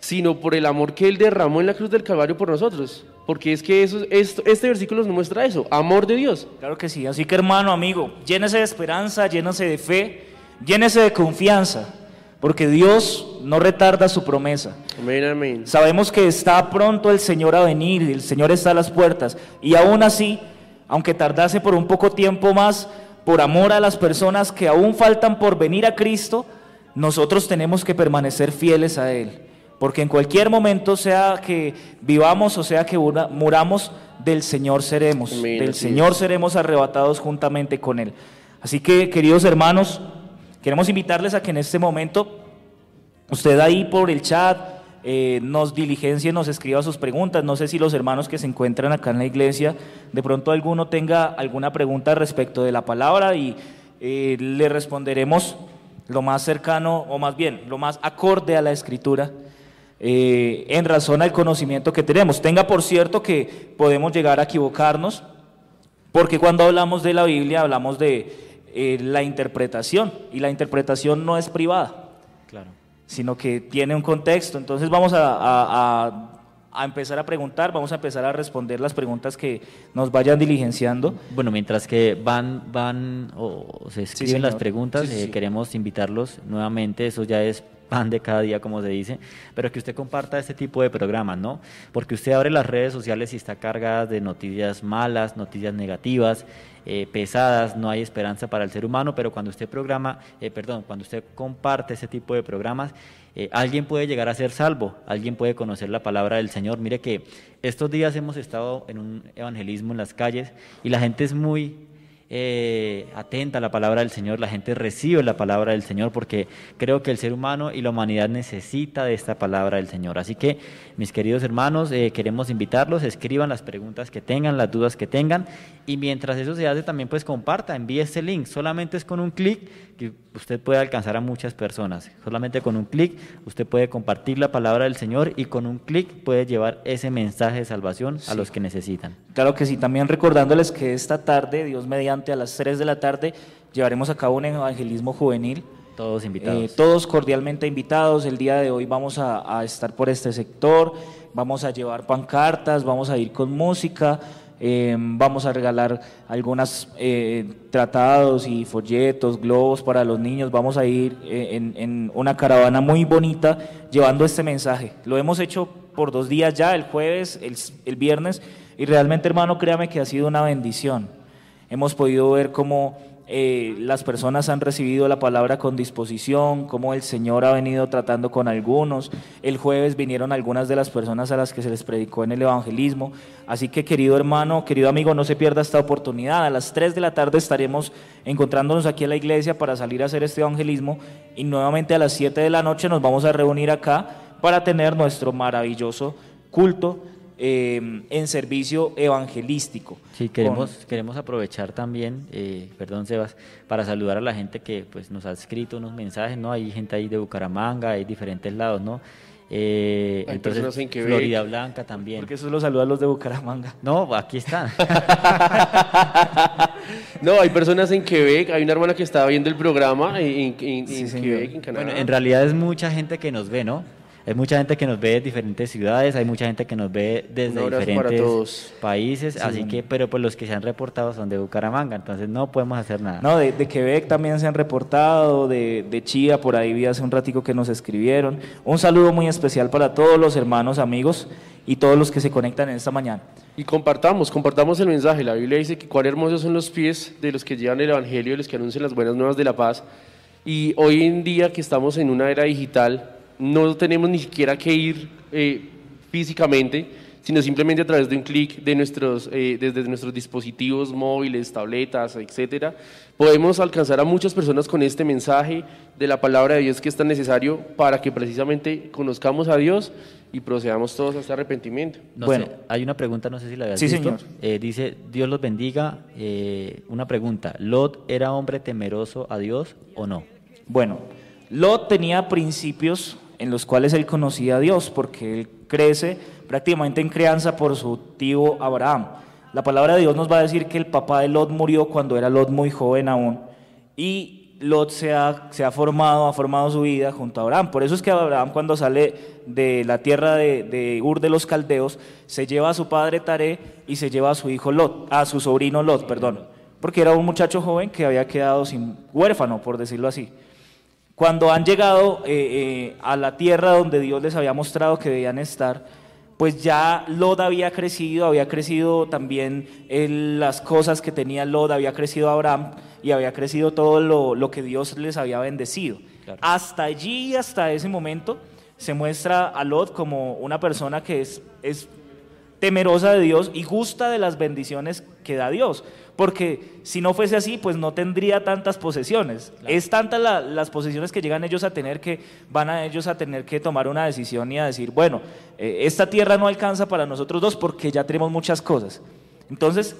sino por el amor que Él derramó en la cruz del Calvario por nosotros. Porque es que eso, esto, este versículo nos muestra eso, amor de Dios. Claro que sí. Así que hermano, amigo, llénese de esperanza, llénese de fe, llénese de confianza. Porque Dios no retarda su promesa. Amén, amén. Sabemos que está pronto el Señor a venir, el Señor está a las puertas. Y aún así, aunque tardase por un poco tiempo más, por amor a las personas que aún faltan por venir a Cristo, nosotros tenemos que permanecer fieles a Él. porque en cualquier momento, sea que vivamos o sea que muramos, del Señor seremos, del Señor seremos arrebatados juntamente con Él. Así que, queridos hermanos, queremos invitarles a que en este momento, usted ahí por el chat, eh, nos diligencie, nos escriba sus preguntas. No sé si los hermanos que se encuentran acá en la iglesia, de pronto alguno tenga alguna pregunta respecto de la palabra y eh, le responderemos lo más cercano, o más bien, lo más acorde a la escritura eh, en razón al conocimiento que tenemos. Tenga por cierto que podemos llegar a equivocarnos, porque cuando hablamos de la Biblia hablamos de eh, la interpretación, y la interpretación no es privada, claro. Sino que tiene un contexto. Entonces vamos a, empezar a preguntar, vamos a empezar a responder las preguntas que nos vayan diligenciando. Bueno, mientras que van, van o se escriben las preguntas, eh, queremos invitarlos nuevamente, eso ya es pan de cada día, como se dice, pero que usted comparta este tipo de programas, ¿no? Porque usted abre las redes sociales y está cargada de noticias malas, noticias negativas, eh, pesadas, no hay esperanza para el ser humano, pero cuando usted programa, eh, perdón, cuando usted comparte ese tipo de programas, eh, alguien puede llegar a ser salvo, alguien puede conocer la palabra del Señor. Mire que estos días hemos estado en un evangelismo en las calles y la gente es muy eh, atenta a la palabra del Señor, la gente recibe la palabra del Señor, porque creo que el ser humano y la humanidad necesita de esta palabra del Señor. Así que, mis queridos hermanos, eh, queremos invitarlos, escriban las preguntas que tengan, las dudas que tengan, y mientras eso se hace, también pues comparta, envíe este link. Solamente es con un clic que usted puede alcanzar a muchas personas. Solamente con un clic usted puede compartir la palabra del Señor y con un clic puede llevar ese mensaje de salvación a los que necesitan. Claro que sí, también recordándoles que esta tarde, Dios mediante a las 3 de la tarde, llevaremos a cabo un evangelismo juvenil. Todos invitados. Eh, todos cordialmente invitados. El día de hoy vamos a, a estar por este sector, vamos a llevar pancartas, vamos a ir con música. Em, vamos a regalar algunos eh, tratados y folletos, globos para los niños. Vamos a ir eh, en, una caravana muy bonita llevando este mensaje. Lo hemos hecho por dos días ya, el jueves, el, el viernes, y realmente hermano, créame que ha sido una bendición. Hemos podido ver cómo eh, las personas han recibido la palabra con disposición, cómo el Señor ha venido tratando con algunos. El jueves vinieron algunas de las personas a las que se les predicó en el evangelismo. Así que querido hermano, querido amigo, no se pierda esta oportunidad. A las 3 de la tarde estaremos encontrándonos aquí en la iglesia para salir a hacer este evangelismo y nuevamente a las 7 de la noche nos vamos a reunir acá para tener nuestro maravilloso culto eh, en servicio evangelístico. Sí, queremos, queremos aprovechar también, eh, perdón Sebas, para saludar a la gente que pues, nos ha escrito unos mensajes, ¿no? Hay gente ahí de Bucaramanga, hay diferentes lados, ¿no? Eh, hay entonces, en Florida Blanca también. Porque eso lo saludan los de Bucaramanga. No, aquí están. no, hay personas en Quebec, hay una hermana que estaba viendo el programa en, Quebec, en Canadá. Bueno, en realidad es mucha gente que nos ve, ¿no? Hay mucha gente que nos ve de diferentes ciudades, hay mucha gente que nos ve desde diferentes países, así que, pero pues los que se han reportado son de Bucaramanga, entonces no podemos hacer nada. No, de, Quebec también se han reportado, de, de Chía, por ahí vi hace un ratico que nos escribieron. Un saludo muy especial para todos los hermanos, amigos y todos los que se conectan en esta mañana. Y compartamos, compartamos el mensaje. La Biblia dice que cuán hermosos son los pies de los que llevan el Evangelio, de los que anuncian las buenas nuevas de la paz. Y hoy en día que estamos en una era digital, no tenemos ni siquiera que ir eh, físicamente, sino simplemente a través de un clic de nuestros, eh, desde nuestros dispositivos móviles, tabletas, etcétera, podemos alcanzar a muchas personas con este mensaje de la palabra de Dios que es tan necesario para que precisamente conozcamos a Dios y procedamos todos a este arrepentimiento. bueno, hay una pregunta, no sé si la habías sí, Señor. Eh, dice, Dios los bendiga. una pregunta, ¿Lot era hombre temeroso a Dios o no? Bueno, Lot tenía principios en los cuales él conocía a Dios, porque él crece prácticamente en crianza por su tío Abraham. La palabra de Dios nos va a decir que el papá de Lot murió cuando era Lot muy joven aún, y Lot se ha, formado, ha formado su vida junto a Abraham. Por eso es que Abraham cuando sale de la tierra de, Ur de los Caldeos, se lleva a su padre Taré y se lleva a su hijo Lot, a su sobrino Lot, perdón, porque era un muchacho joven que había quedado sin huérfano, por decirlo así. Cuando han llegado eh, eh, a la tierra donde Dios les había mostrado que debían estar, pues ya Lot había crecido, había crecido también las cosas que tenía Lot, había crecido Abraham y había crecido todo lo, que Dios les había bendecido. Hasta allí, hasta ese momento, se muestra a Lot como una persona que es, es temerosa de Dios y gusta de las bendiciones que da Dios. Porque si no fuese así, pues no tendría tantas posesiones. Es tantas las posesiones que llegan ellos a tener que van a ellos a tener que tomar una decisión y a decir, bueno, eh, esta tierra no alcanza para nosotros dos porque ya tenemos muchas cosas. Entonces,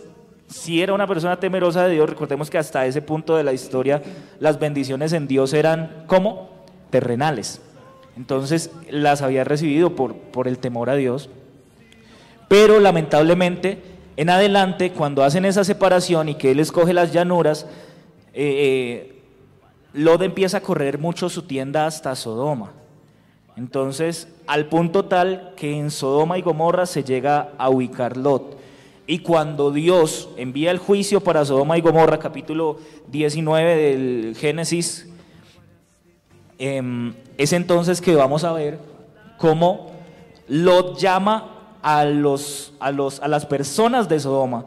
si era una persona temerosa de Dios, recordemos que hasta ese punto de la historia las bendiciones en Dios eran, ¿cómo? Terrenales. Entonces las había recibido por, por el temor a Dios. Pero lamentablemente, en adelante, cuando hacen esa separación y que él escoge las llanuras, eh, eh, Lot empieza a correr mucho su tienda hasta Sodoma. Entonces, al punto tal que en Sodoma y Gomorra se llega a ubicar Lot. Y cuando Dios envía el juicio para Sodoma y Gomorra, capítulo 19 del Génesis, em, es entonces que vamos a ver cómo Lot llama a, los, a, los, a las personas de Sodoma.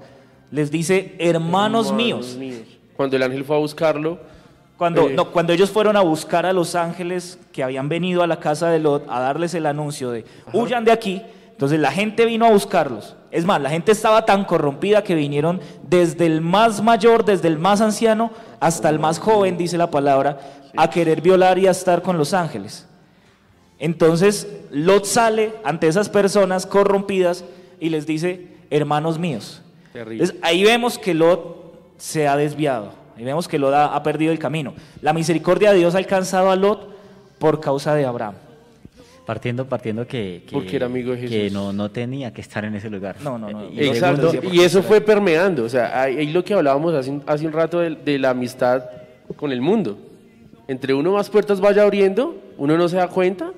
Les dice, hermanos, míos. Cuando el ángel fue a buscarlo. Cuando, eh, no, cuando ellos fueron a buscar a los ángeles que habían venido a la casa de Lot a darles el anuncio de, huyan de aquí. Entonces la gente vino a buscarlos. Es más, la gente estaba tan corrompida que vinieron desde el más mayor, desde el más anciano, hasta el más joven, dice la palabra, a querer violar y a estar con los ángeles. Entonces Lot sale ante esas personas corrompidas y les dice, hermanos míos. ahí vemos que Lot se ha desviado, ahí vemos que Lot ha, perdido el camino. La misericordia de Dios ha alcanzado a Lot por causa de Abraham. Partiendo, partiendo que, que, era amigo de que no, no tenía que estar en ese lugar. No, no, no. Y, Exacto. y eso fue permeando. O sea, ahí lo que hablábamos hace, hace un rato de, de, la amistad con el mundo. Entre uno más puertas vaya abriendo, uno no se da cuenta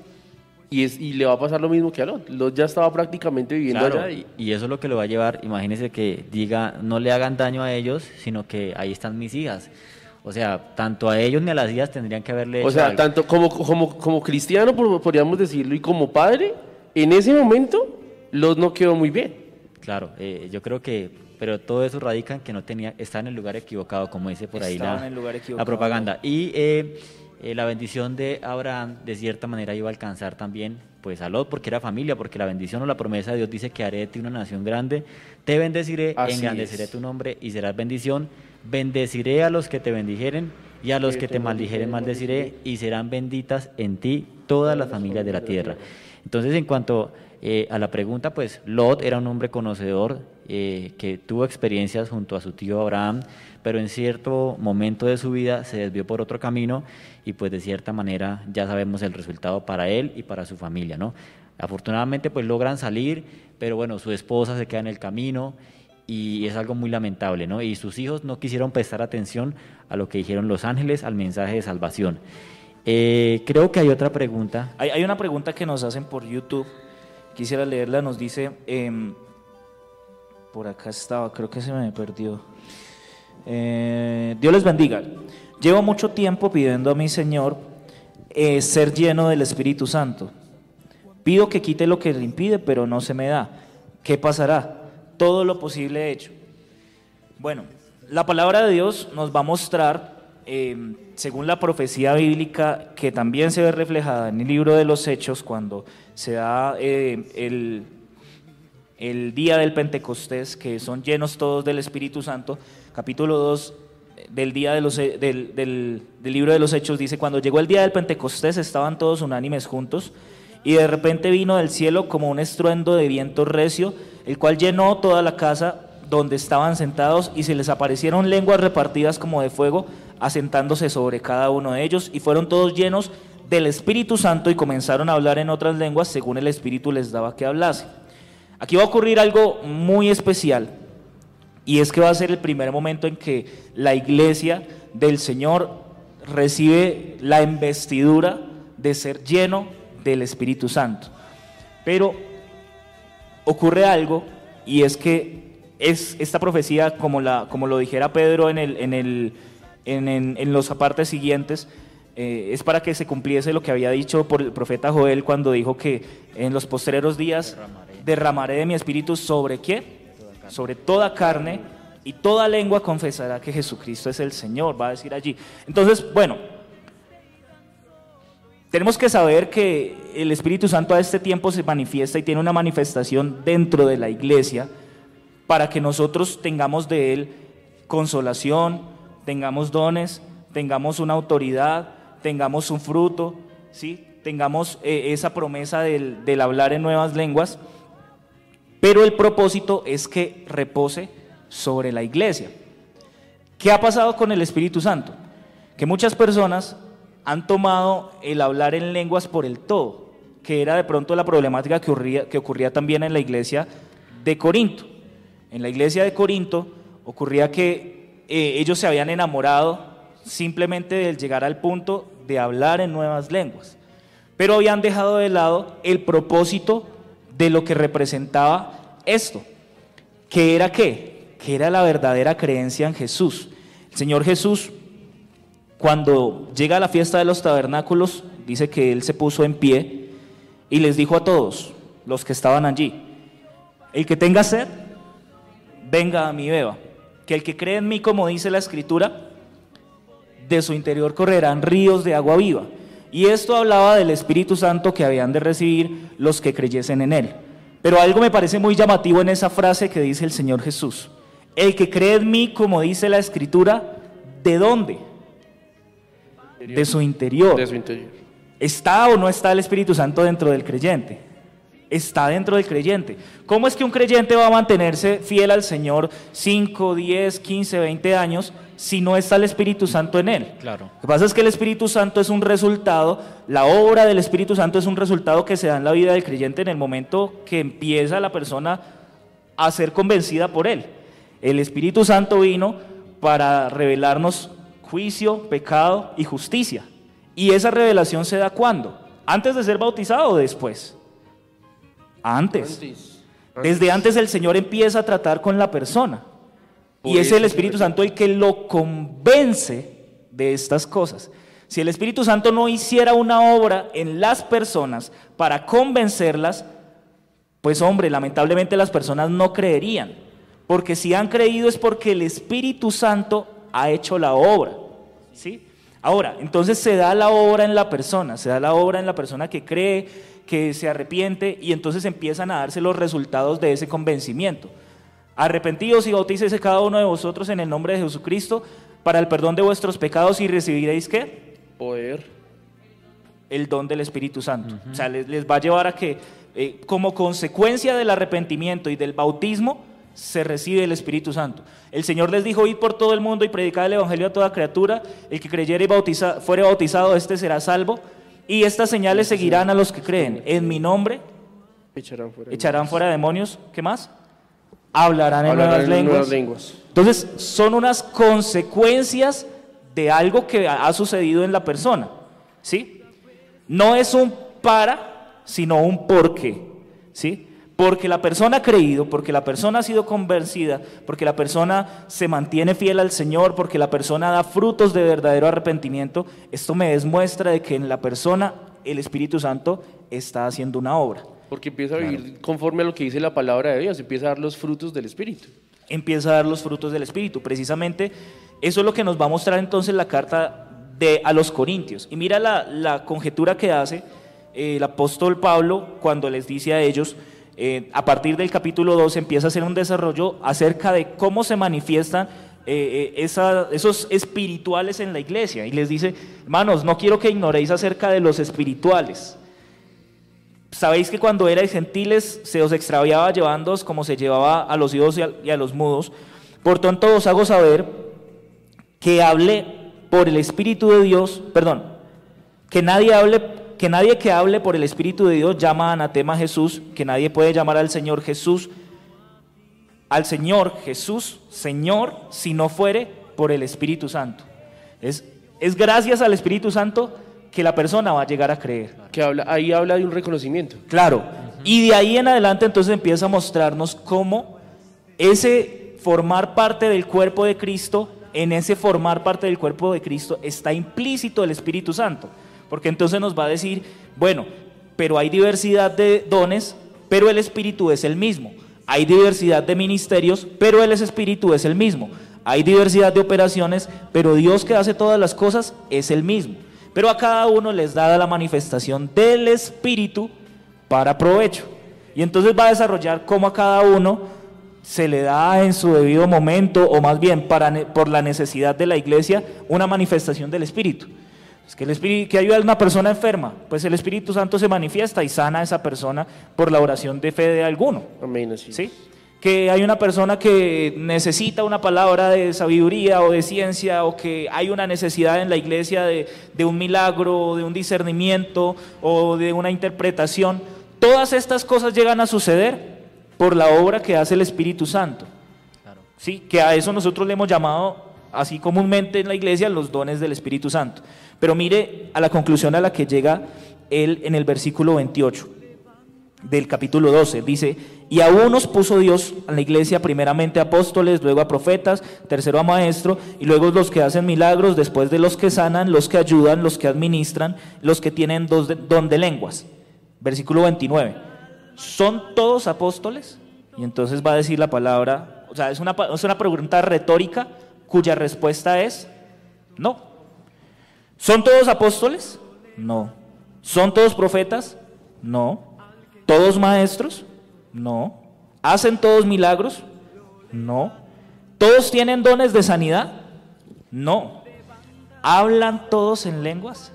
y, es, y le va a pasar lo mismo que a Lot. Lot ya estaba prácticamente viviendo allá. Y... y... eso es lo que lo va a llevar, imagínese que diga, no le hagan daño a ellos, sino que ahí están mis hijas. O sea, tanto a ellos ni a las hijas tendrían que haberle O sea, tanto como, como, como cristiano, podríamos decirlo, y como padre, en ese momento, Lot no quedó muy bien. Claro, eh, yo creo que, pero todo eso radica en que no tenía, está en el lugar equivocado, como dice por ahí la, la propaganda. Y... Eh, eh, la bendición de Abraham de cierta manera iba a alcanzar también pues a Lot porque era familia, porque la bendición o la promesa de Dios dice que haré de ti una nación grande, te bendeciré, engrandeceré tu nombre y serás bendición, bendeciré a los que te bendijeren y a los que te maldijeren maldeciré y serán benditas en ti todas las familias de la tierra. Entonces en cuanto eh, a la pregunta, pues Lot era un hombre conocedor eh, que tuvo experiencias junto a su tío Abraham, pero en cierto momento de su vida se desvió por otro camino y pues de cierta manera ya sabemos el resultado para él y para su familia, ¿no? Afortunadamente pues logran salir, pero bueno, su esposa se queda en el camino y es algo muy lamentable, ¿no? Y sus hijos no quisieron prestar atención a lo que dijeron los ángeles, al mensaje de salvación. Eh, creo que hay otra pregunta. Hay, una pregunta que nos hacen por YouTube, quisiera leerla, nos dice, em, por acá estaba, creo que se me perdió. Eh, Dios les bendiga. Llevo mucho tiempo pidiendo a mi Señor eh, ser lleno del Espíritu Santo. Pido que quite lo que le impide, pero no se me da. ¿Qué pasará? Todo lo posible he hecho. Bueno, la palabra de Dios nos va a mostrar, eh, según la profecía bíblica, que también se ve reflejada en el libro de los Hechos, cuando se da el, el día del Pentecostés, que son llenos todos del Espíritu Santo, capítulo 2 del, día de los, del, del, libro de los Hechos dice, cuando llegó el día del Pentecostés estaban todos unánimes juntos y de repente vino del cielo como un estruendo de viento recio, el cual llenó toda la casa donde estaban sentados y se les aparecieron lenguas repartidas como de fuego, asentándose sobre cada uno de ellos y fueron todos llenos del Espíritu Santo y comenzaron a hablar en otras lenguas según el Espíritu les daba que hablase. Aquí va a ocurrir algo muy especial y es que va a ser el primer momento en que la iglesia del Señor recibe la investidura de ser lleno del Espíritu Santo. Pero ocurre algo y es que es esta profecía, como, lo dijera Pedro en, el, en, los apartes siguientes, eh, es para que se cumpliese lo que había dicho por el profeta Joel cuando dijo que en los postreros días derramaré, derramaré de mi espíritu sobre qué? Sobre toda carne y toda lengua confesará que Jesucristo es el Señor, va a decir allí. Entonces, bueno, tenemos que saber que el Espíritu Santo a este tiempo se manifiesta y tiene una manifestación dentro de la iglesia para que nosotros tengamos de Él consolación, tengamos dones, tengamos una autoridad, tengamos un fruto, ¿sí? tengamos eh, esa promesa del, del hablar en nuevas lenguas, pero el propósito es que repose sobre la iglesia. ¿Qué ha pasado con el Espíritu Santo? Que muchas personas han tomado el hablar en lenguas por el todo, que era de pronto la problemática que ocurría, que ocurría también en la iglesia de Corinto. En la iglesia de Corinto ocurría que eh, ellos se habían enamorado simplemente del llegar al punto de hablar en nuevas lenguas, pero habían dejado de lado el propósito de lo que representaba esto, que era qué, que era la verdadera creencia en Jesús. El Señor Jesús cuando llega a la fiesta de los tabernáculos, dice que él se puso en pie y les dijo a todos los que estaban allí, el que tenga sed, venga a mí beba, que el que cree en mí, como dice la escritura, de su interior correrán ríos de agua viva. Y esto hablaba del Espíritu Santo que habían de recibir los que creyesen en él. Pero algo me parece muy llamativo en esa frase que dice el Señor Jesús. El que cree en mí, como dice la escritura, ¿de dónde? de su interior. De su interior. ¿Está o no está el Espíritu Santo dentro del creyente? Está dentro del creyente. ¿Cómo es que un creyente va a mantenerse fiel al Señor 5, 10, 15, 20 años si no está el Espíritu Santo en él? Claro. Lo que pasa es que el Espíritu Santo es un resultado, la obra del Espíritu Santo es un resultado que se da en la vida del creyente en el momento que empieza la persona a ser convencida por él. El Espíritu Santo vino para revelarnos juicio, pecado y justicia. ¿Y esa revelación se da cuándo? ¿Antes de ser bautizado o después? Antes. Desde antes el Señor empieza a tratar con la persona. Y es el Espíritu Santo el que lo convence de estas cosas. Si el Espíritu Santo no hiciera una obra en las personas para convencerlas, pues hombre, lamentablemente las personas no creerían. Porque si han creído es porque el Espíritu Santo ha hecho la obra. ¿sí? Ahora, entonces se da la obra en la persona, se da la obra en la persona que cree, que se arrepiente y entonces empiezan a darse los resultados de ese convencimiento. Arrepentidos y bautícese cada uno de vosotros en el nombre de Jesucristo para el perdón de vuestros pecados y recibiréis qué? Poder. El don del Espíritu Santo. O sea, les, va a llevar a que eh, como consecuencia del arrepentimiento y del bautismo, se recibe el Espíritu Santo. El Señor les dijo, id por todo el mundo y predicad el Evangelio a toda criatura, el que creyere y bautiza, fuere bautizado, este será salvo, y estas señales seguirán a los que creen. En mi nombre echarán fuera, demonios, ¿qué más? Hablarán, en, nuevas, lenguas. Entonces, son unas consecuencias de algo que ha sucedido en la persona, ¿sí? No es un para, sino un porque, ¿sí? porque la persona ha creído, porque la persona ha sido convencida, porque la persona se mantiene fiel al Señor, porque la persona da frutos de verdadero arrepentimiento, esto me demuestra de que en la persona el Espíritu Santo está haciendo una obra. Porque empieza a vivir conforme a lo que dice la palabra de Dios, empieza a dar los frutos del Espíritu. Empieza a dar los frutos del Espíritu. Precisamente eso es lo que nos va a mostrar entonces la carta de, a los Corintios. Y mira la, conjetura que hace eh, el apóstol Pablo cuando les dice a ellos, eh, a partir del capítulo 2 empieza a hacer un desarrollo acerca de cómo se manifiestan eh, esos espirituales en la iglesia. Y les dice, hermanos, no quiero que ignoréis acerca de los espirituales. Sabéis que cuando erais gentiles se os extraviaba llevándoos como se llevaba a los hijos y a los mudos. Por tanto os hago saber que hable por el Espíritu de Dios, perdón, que nadie hable que nadie que hable por el Espíritu de Dios llama anatema a Jesús, que nadie puede llamar al Señor Jesús, al Señor Jesús, Señor, si no fuere por el Espíritu Santo. Es, es gracias al Espíritu Santo que la persona va a llegar a creer. Que habla, ahí habla de un reconocimiento. Claro. Y de ahí en adelante entonces empieza a mostrarnos cómo ese formar parte del cuerpo de Cristo, en ese formar parte del cuerpo de Cristo está implícito el Espíritu Santo. Porque entonces nos va a decir, bueno, pero hay diversidad de dones, pero el Espíritu es el mismo. Hay diversidad de ministerios, pero el Espíritu es el mismo. Hay diversidad de operaciones, pero Dios que hace todas las cosas es el mismo. Pero a cada uno les da la manifestación del Espíritu para provecho. Y entonces va a desarrollar cómo a cada uno se le da en su debido momento, o más bien para, por la necesidad de la iglesia, una manifestación del Espíritu. Es que, el Espíritu, que ayuda a una persona enferma, pues el Espíritu Santo se manifiesta y sana a esa persona por la oración de fe de alguno. Amén, así. ¿Sí? Que hay una persona que necesita una palabra de sabiduría o de ciencia, o que hay una necesidad en la iglesia de, de un milagro, de un discernimiento o de una interpretación. Todas estas cosas llegan a suceder por la obra que hace el Espíritu Santo. ¿Sí? Que a eso nosotros le hemos llamado, así comúnmente en la iglesia, los dones del Espíritu Santo. Pero mire a la conclusión a la que llega él en el versículo 28 del capítulo 12. Dice, y a unos puso Dios en la iglesia primeramente apóstoles, luego a profetas, tercero a maestro, y luego los que hacen milagros, después de los que sanan, los que ayudan, los que administran, los que tienen don de lenguas. Versículo 29. ¿Son todos apóstoles? Y entonces va a decir la palabra, o sea, es una, es una pregunta retórica cuya respuesta es no. ¿Son todos apóstoles? No. ¿Son todos profetas? No. ¿Todos maestros? No. ¿Hacen todos milagros? No. ¿Todos tienen dones de sanidad? No. ¿Hablan todos en lenguas?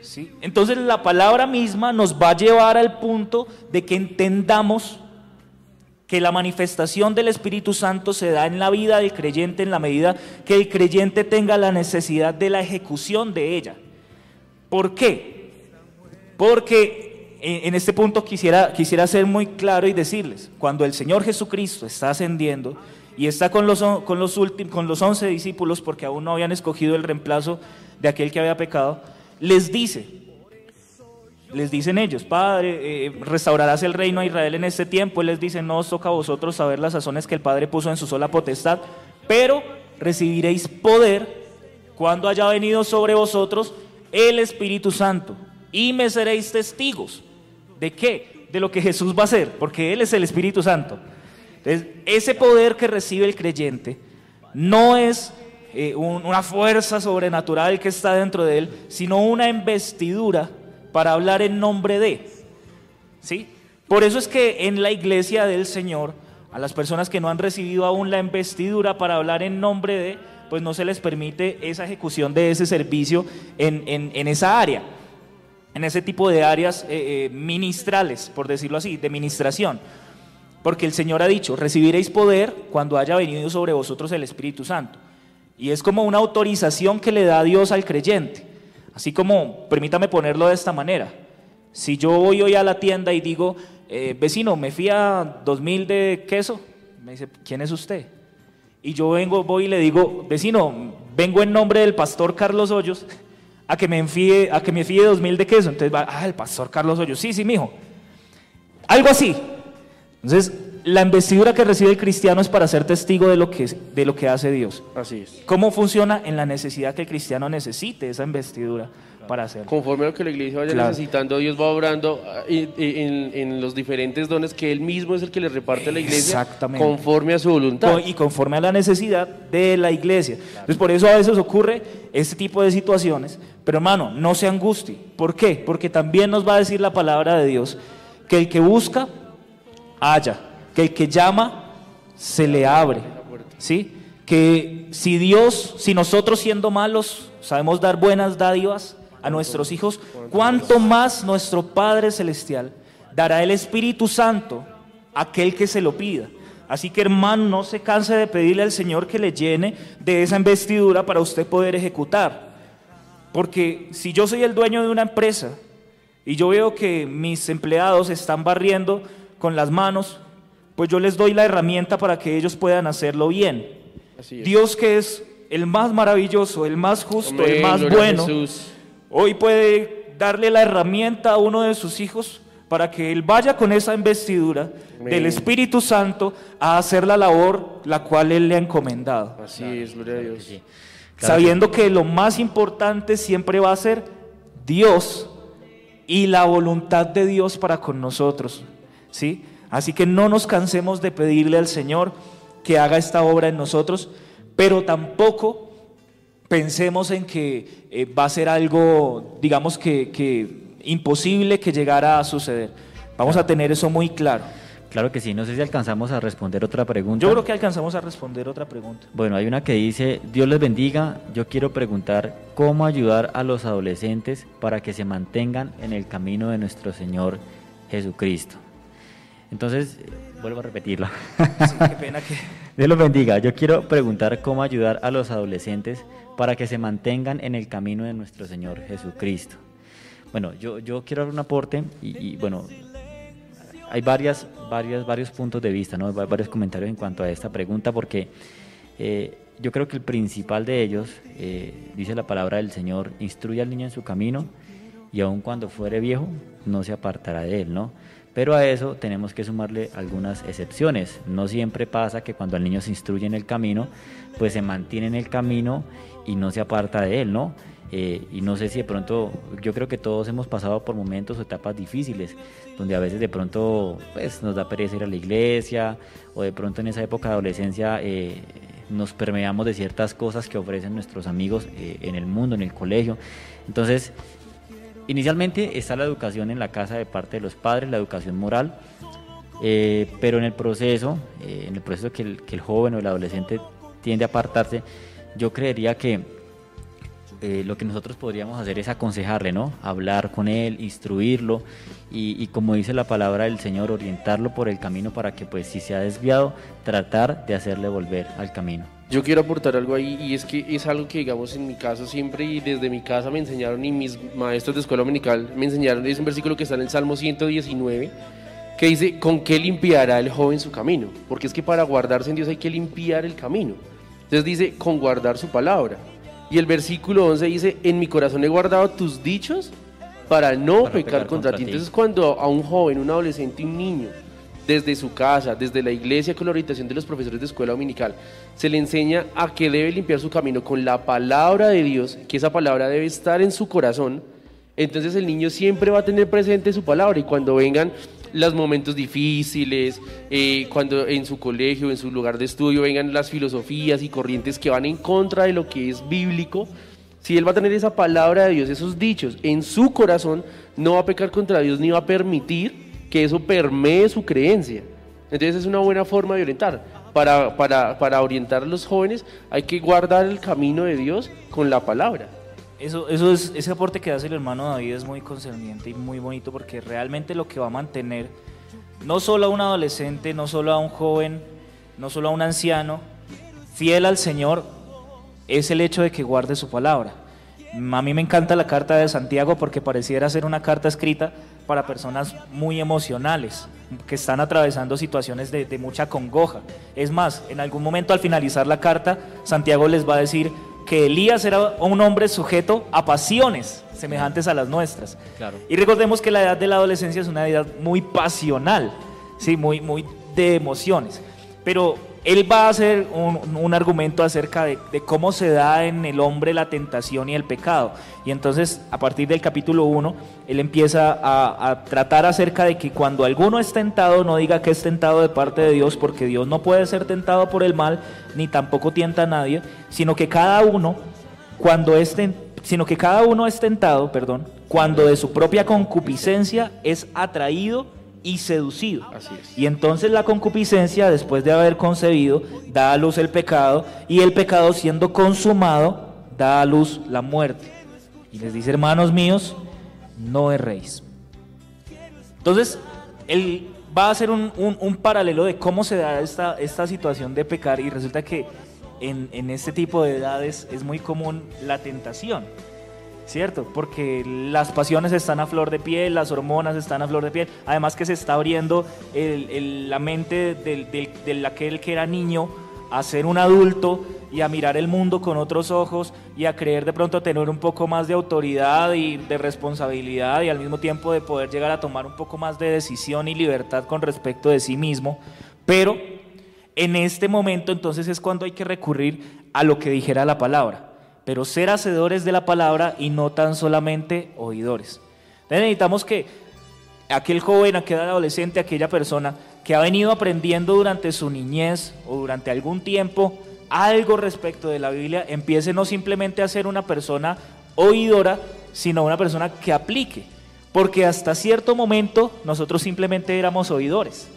¿Sí? Entonces la palabra misma nos va a llevar al punto de que entendamos que la manifestación del Espíritu Santo se da en la vida del creyente en la medida que el creyente tenga la necesidad de la ejecución de ella. ¿Por qué? Porque en este punto quisiera, quisiera ser muy claro y decirles, cuando el Señor Jesucristo está ascendiendo y está con los, con los, con los once discípulos, porque aún no habían escogido el reemplazo de aquel que había pecado, les dice, les dicen ellos, Padre, eh, restaurarás el reino a Israel en este tiempo. Él les dice, no os toca a vosotros saber las sazones que el Padre puso en su sola potestad, pero recibiréis poder cuando haya venido sobre vosotros el Espíritu Santo y me seréis testigos. ¿De qué? De lo que Jesús va a hacer, porque Él es el Espíritu Santo. Entonces, ese poder que recibe el creyente no es eh, una fuerza sobrenatural que está dentro de él, sino una investidura para hablar en nombre de. ¿Sí? Por eso es que en la iglesia del Señor, a las personas que no han recibido aún la investidura para hablar en nombre de, pues no se les permite esa ejecución de ese servicio en, esa área, en ese tipo de áreas eh, eh, ministrales, por decirlo así, de ministración. Porque el Señor ha dicho, recibiréis poder cuando haya venido sobre vosotros el Espíritu Santo. Y es como una autorización que le da Dios al creyente. Así como, permítame ponerlo de esta manera, si yo voy hoy a la tienda y digo, eh, vecino, me fía dos mil de queso, me dice, ¿quién es usted? Y yo vengo, voy y le digo, vecino, vengo en nombre del pastor Carlos Hoyos a que me enfíe, a que me fíe dos mil de queso. Entonces va, ah, el pastor Carlos Hoyos, sí, sí, mijo. Algo así. Entonces, la investidura que recibe el cristiano es para ser testigo de lo que, de lo que hace Dios. Así es. ¿Cómo funciona? En la necesidad que el cristiano necesite esa investidura para hacer. Conforme a lo que la iglesia vaya necesitando, Dios va obrando ah, en, los diferentes dones que Él mismo es el que le reparte a la iglesia Exactamente. conforme a su voluntad. Y conforme a la necesidad de la iglesia. Entonces, por eso a veces ocurre este tipo de situaciones. Pero hermano, no se angustie. ¿Por qué? Porque también nos va a decir la palabra de Dios que el que busca, haya que el que llama se le abre. ¿Sí? Que si Dios, si nosotros siendo malos sabemos dar buenas dádivas a nuestros hijos, cuánto más nuestro Padre Celestial dará el Espíritu Santo a aquel que se lo pida. Así que hermano, no se canse de pedirle al Señor que le llene de esa investidura para usted poder ejecutar. Porque si yo soy el dueño de una empresa y yo veo que mis empleados están barriendo con las manos, pues yo les doy la herramienta para que ellos puedan hacerlo bien. Dios que es el más maravilloso, el más justo, el más bueno, hoy puede darle la herramienta a uno de sus hijos para que él vaya con esa investidura del Espíritu Santo a hacer la labor la cual él le ha encomendado. Así es, gloria a Dios. Sabiendo que lo más importante siempre va a ser Dios y la voluntad de Dios para con nosotros. ¿Sí? Así que no nos cansemos de pedirle al Señor que haga esta obra en nosotros, pero tampoco pensemos en que eh, va a ser algo, digamos que, que imposible que llegara a suceder. Vamos a tener eso muy claro. Claro que sí, no sé si alcanzamos a responder otra pregunta. Yo creo que alcanzamos a responder otra pregunta. Bueno, hay una que dice, Dios les bendiga, yo quiero preguntar cómo ayudar a los adolescentes para que se mantengan en el camino de nuestro Señor Jesucristo. Entonces, vuelvo a repetirlo. Sí, qué pena que... Dios los bendiga, yo quiero preguntar cómo ayudar a los adolescentes para que se mantengan en el camino de nuestro Señor Jesucristo. Bueno, yo, yo quiero dar un aporte y, bueno, hay varias, varias, varios puntos de vista, ¿no? varios comentarios en cuanto a esta pregunta, porque eh, yo creo que el principal de ellos, eh, dice la palabra del Señor, instruye al niño en su camino y aun cuando fuere viejo, no se apartará de él, ¿no? Pero a eso tenemos que sumarle algunas excepciones. No siempre pasa que cuando el niño se instruye en el camino, pues se mantiene en el camino y no se aparta de él, ¿no? Eh, y no sé si de pronto, yo creo que todos hemos pasado por momentos o etapas difíciles, donde a veces de pronto pues, nos da pereza ir a la iglesia, o de pronto en esa época de adolescencia eh, nos permeamos de ciertas cosas que ofrecen nuestros amigos eh, en el mundo, en el colegio. Entonces, inicialmente está la educación en la casa de parte de los padres, la educación moral, pero en el proceso, en el proceso que el, que el joven o el adolescente tiende a apartarse, yo creería que eh, lo que nosotros podríamos hacer es aconsejarle, ¿no? Hablar con él, instruirlo y, como dice la palabra del Señor, orientarlo por el camino para que pues si se ha desviado, tratar de hacerle volver al camino. Yo quiero aportar algo ahí y es que es algo que digamos en mi caso siempre y desde mi casa me enseñaron y mis maestros de escuela dominical me enseñaron, es un versículo que está en el Salmo 119 que dice, ¿con qué limpiará el joven su camino? Porque es que para guardarse en Dios hay que limpiar el camino. Entonces dice, con guardar su palabra. Y el versículo 11 dice, en mi corazón he guardado tus dichos para no pecar, contra, ti. Entonces cuando a un joven, un adolescente, un niño, desde su casa, desde la iglesia, con la orientación de los profesores de escuela dominical, se le enseña a que debe limpiar su camino con la palabra de Dios, que esa palabra debe estar en su corazón, entonces el niño siempre va a tener presente su palabra y cuando vengan los momentos difíciles, eh, cuando en su colegio, en su lugar de estudio vengan las filosofías y corrientes que van en contra de lo que es bíblico, si él va a tener esa palabra de Dios, esos dichos en su corazón, no va a pecar contra Dios ni va a permitir que eso permee su creencia. Entonces es una buena forma de orientar. Para, para, para orientar a los jóvenes hay que guardar el camino de Dios con la palabra. Eso, eso es, ese aporte que hace el hermano David es muy concerniente y muy bonito porque realmente lo que va a mantener no solo a un adolescente, no solo a un joven, no solo a un anciano, fiel al Señor, es el hecho de que guarde su palabra. A mí me encanta la carta de Santiago porque pareciera ser una carta escrita para personas muy emocionales, que están atravesando situaciones de, de mucha congoja. Es más, en algún momento al finalizar la carta, Santiago les va a decir, que Elías era un hombre sujeto a pasiones semejantes a las nuestras. Y recordemos que la edad de la adolescencia es una edad muy pasional, sí, muy, muy de emociones. Pero él va a hacer un, argumento acerca de, cómo se da en el hombre la tentación y el pecado. Y entonces, a partir del capítulo 1, él empieza a, a, tratar acerca de que cuando alguno es tentado, no diga que es tentado de parte de Dios, porque Dios no puede ser tentado por el mal, ni tampoco tienta a nadie, sino que cada uno, cuando es sino que cada uno es tentado, perdón, cuando de su propia concupiscencia es atraído y seducido. Y entonces la concupiscencia, después de haber concebido, da a luz el pecado, y el pecado siendo consumado, da a luz la muerte. Y les dice, hermanos míos, no erréis. Entonces, él va a hacer un, paralelo de cómo se da esta, esta situación de pecar, y resulta que en, en este tipo de edades es muy común la tentación. ¿Cierto? Porque las pasiones están a flor de piel, las hormonas están a flor de piel, además que se está abriendo la mente del, aquel que era niño a ser un adulto y a mirar el mundo con otros ojos y a creer de pronto tener un poco más de autoridad y de responsabilidad y al mismo tiempo de poder llegar a tomar un poco más de decisión y libertad con respecto de sí mismo. Pero en este momento entonces es cuando hay que recurrir a lo que dijera la palabra pero ser hacedores de la palabra y no tan solamente oidores. necesitamos que aquel joven, aquel adolescente, aquella persona que ha venido aprendiendo durante su niñez o durante algún tiempo algo respecto de la Biblia, empiece no simplemente a ser una persona oidora, sino una persona que aplique. Porque hasta cierto momento nosotros simplemente éramos oidores.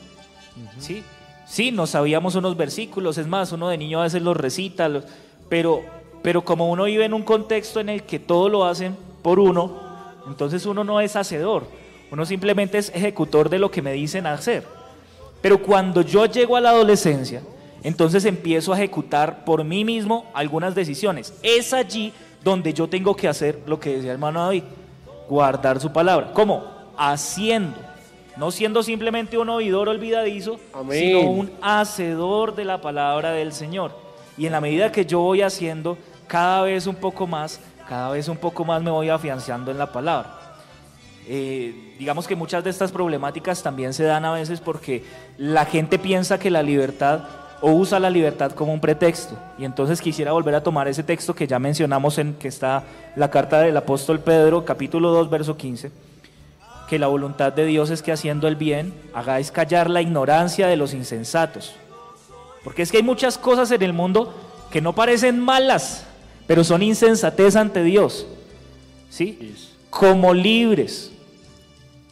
¿sí? sí, nos sabíamos unos versículos, es más, uno de niño a veces los recita, pero, pero como uno vive en un contexto en el que todo lo hacen por uno, entonces uno no es hacedor, uno simplemente es ejecutor de lo que me dicen hacer. Pero cuando yo llego a la adolescencia, entonces empiezo a ejecutar por mí mismo algunas decisiones. Es allí donde yo tengo que hacer lo que decía el hermano David, guardar su palabra. ¿Cómo? Haciendo. No siendo simplemente un oidor olvidadizo, sino un hacedor de la palabra del Señor. Y en la medida que yo voy haciendo, cada vez un poco más, cada vez un poco más me voy afianzando en la palabra. Eh, digamos que muchas de estas problemáticas también se dan a veces porque la gente piensa que la libertad o usa la libertad como un pretexto. Y entonces quisiera volver a tomar ese texto que ya mencionamos en que está la carta del apóstol Pedro, capítulo 2, verso 15, que la voluntad de Dios es que haciendo el bien hagáis callar la ignorancia de los insensatos. Porque es que hay muchas cosas en el mundo que no parecen malas, pero son insensatez ante Dios. ¿Sí? Como libres,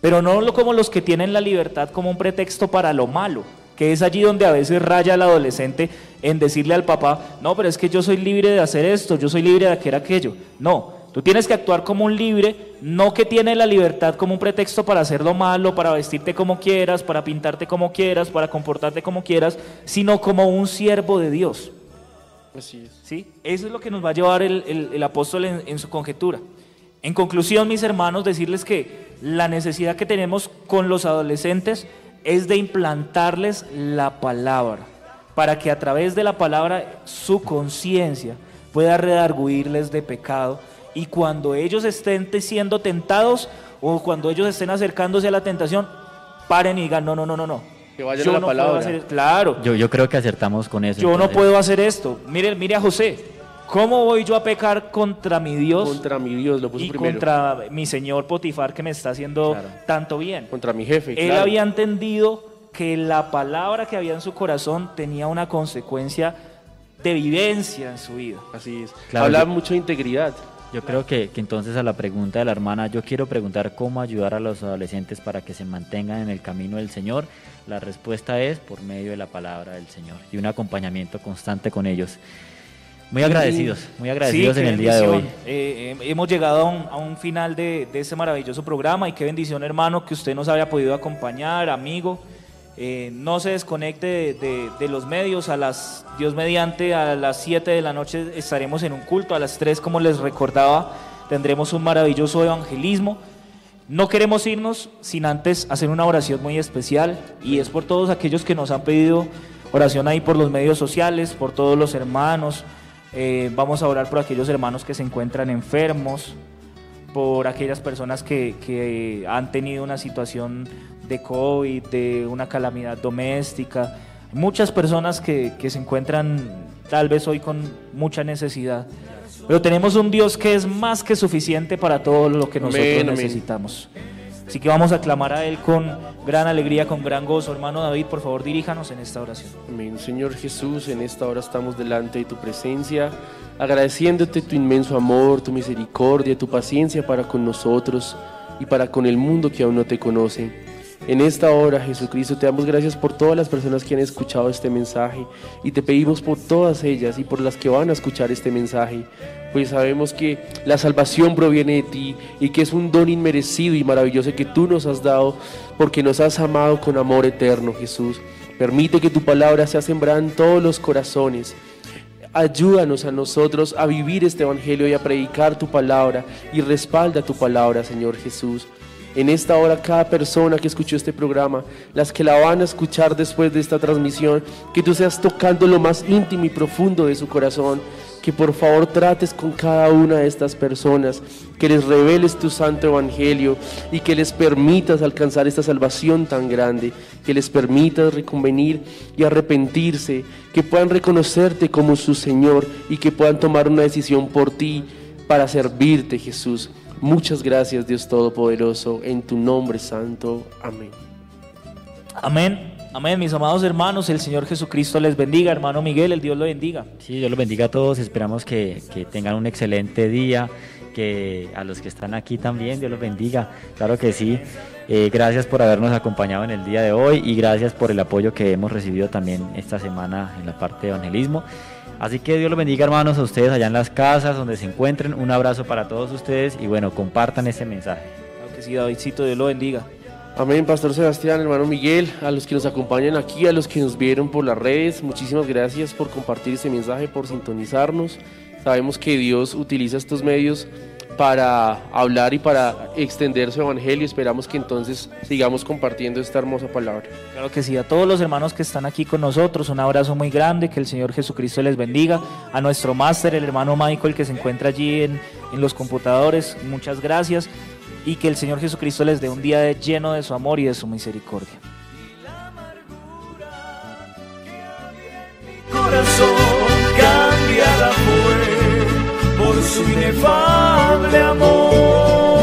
pero no como los que tienen la libertad como un pretexto para lo malo que es allí donde a veces raya el adolescente en decirle al papá, no, pero es que yo soy libre de hacer esto, yo soy libre de hacer aquello. No, tú tienes que actuar como un libre, no que tiene la libertad como un pretexto para hacer lo malo, para vestirte como quieras, para pintarte como quieras, para comportarte como quieras, sino como un siervo de Dios. Es. ¿Sí? Eso es lo que nos va a llevar el, apóstol en su conjetura. En conclusión, mis hermanos, decirles que la necesidad que tenemos con los adolescentes es de implantarles la palabra, para que a través de la palabra su conciencia pueda redarguirles de pecado y cuando ellos estén siendo tentados o cuando ellos estén acercándose a la tentación, paren y digan, no, no, no, no, no. Que vayan yo la no palabra. Puedo hacer, claro. Yo, yo creo que acertamos con eso. Yo no puedo hacer esto. Mire, mire a José. ¿Cómo voy yo a pecar contra mi Dios? Contra mi Dios, lo puso y contra mi señor Potifar que me está haciendo tanto bien. Contra mi jefe. Él había entendido que la palabra que había en su corazón tenía una consecuencia de vivencia en su vida. Así es. Habla mucho de integridad. Yo creo que, que, entonces a la pregunta de la hermana, yo quiero preguntar cómo ayudar a los adolescentes para que se mantengan en el camino del Señor. La respuesta es por medio de la palabra del Señor y un acompañamiento constante con ellos. Muy agradecidos, muy agradecidos en el día de hoy. Eh, eh, hemos llegado a un, final de, de, este maravilloso programa y qué bendición hermano que usted nos haya podido acompañar, amigo. Eh, no se desconecte de, los medios, a las, Dios mediante, a las 7 de la noche estaremos en un culto, a las 3 como les recordaba tendremos un maravilloso evangelismo. No queremos irnos sin antes hacer una oración muy especial y es por todos aquellos que nos han pedido oración ahí por los medios sociales, por todos los hermanos, eh, vamos a orar por aquellos hermanos que se encuentran enfermos, por aquellas personas que, han tenido una situación de COVID, de una calamidad doméstica. Muchas personas que, se encuentran tal vez hoy con mucha necesidad. Pero tenemos un Dios que es más que suficiente para todo lo que nosotros necesitamos. Así que vamos a clamar a Él con gran alegría, con gran gozo. Hermano David, por favor, diríjanos en esta oración. Amén. Señor Jesús, en esta hora estamos delante de tu presencia, agradeciéndote tu inmenso amor, tu misericordia, tu paciencia para con nosotros y para con el mundo que aún no te conoce. En esta hora, Jesucristo, te damos gracias por todas las personas que han escuchado este mensaje y te pedimos por todas ellas y por las que van a escuchar este mensaje, pues sabemos que la salvación proviene de ti y que es un don inmerecido y maravilloso que tú nos has dado porque nos has amado con amor eterno, Jesús. Permite que tu palabra sea sembrada en todos los corazones. Ayúdanos a nosotros a vivir este Evangelio y a predicar tu palabra y respalda tu palabra, Señor Jesús en esta hora cada persona que escuchó este programa, las que la van a escuchar después de esta transmisión, que tú seas tocando lo más íntimo y profundo de su corazón, que por favor trates con cada una de estas personas, que les reveles tu santo evangelio y que les permitas alcanzar esta salvación tan grande, que les permitas reconvenir y arrepentirse, que puedan reconocerte como su Señor y que puedan tomar una decisión por ti para servirte, Jesús. Muchas gracias Dios Todopoderoso, en tu nombre santo. Amén. Amén. Amén, mis amados hermanos, el Señor Jesucristo les bendiga. Hermano Miguel, el Dios lo bendiga. Sí, Dios los bendiga a todos. Esperamos que, que tengan un excelente día, que a los que están aquí también, Dios los bendiga. Claro que sí. Eh, gracias por habernos acompañado en el día de hoy y gracias por el apoyo que hemos recibido también esta semana en la parte de evangelismo. Así que Dios los bendiga hermanos a ustedes allá en las casas donde se encuentren. Un abrazo para todos ustedes y bueno, compartan este mensaje. Claro que sí, Davidcito, Dios lo bendiga. Amén, Pastor Sebastián, hermano Miguel, a los que nos acompañan aquí, a los que nos vieron por las redes, muchísimas gracias por compartir este mensaje, por sintonizarnos. Sabemos que Dios utiliza estos medios para hablar y para extender su evangelio. Esperamos que entonces sigamos compartiendo esta hermosa palabra. Claro que sí, a todos los hermanos que están aquí con nosotros, un abrazo muy grande, que el Señor Jesucristo les bendiga. A nuestro máster, el hermano Michael, que se encuentra allí en, en los computadores, muchas gracias y que el Señor Jesucristo les dé un día lleno de su amor y de su misericordia. corazón cambiada fue por su inefable amor.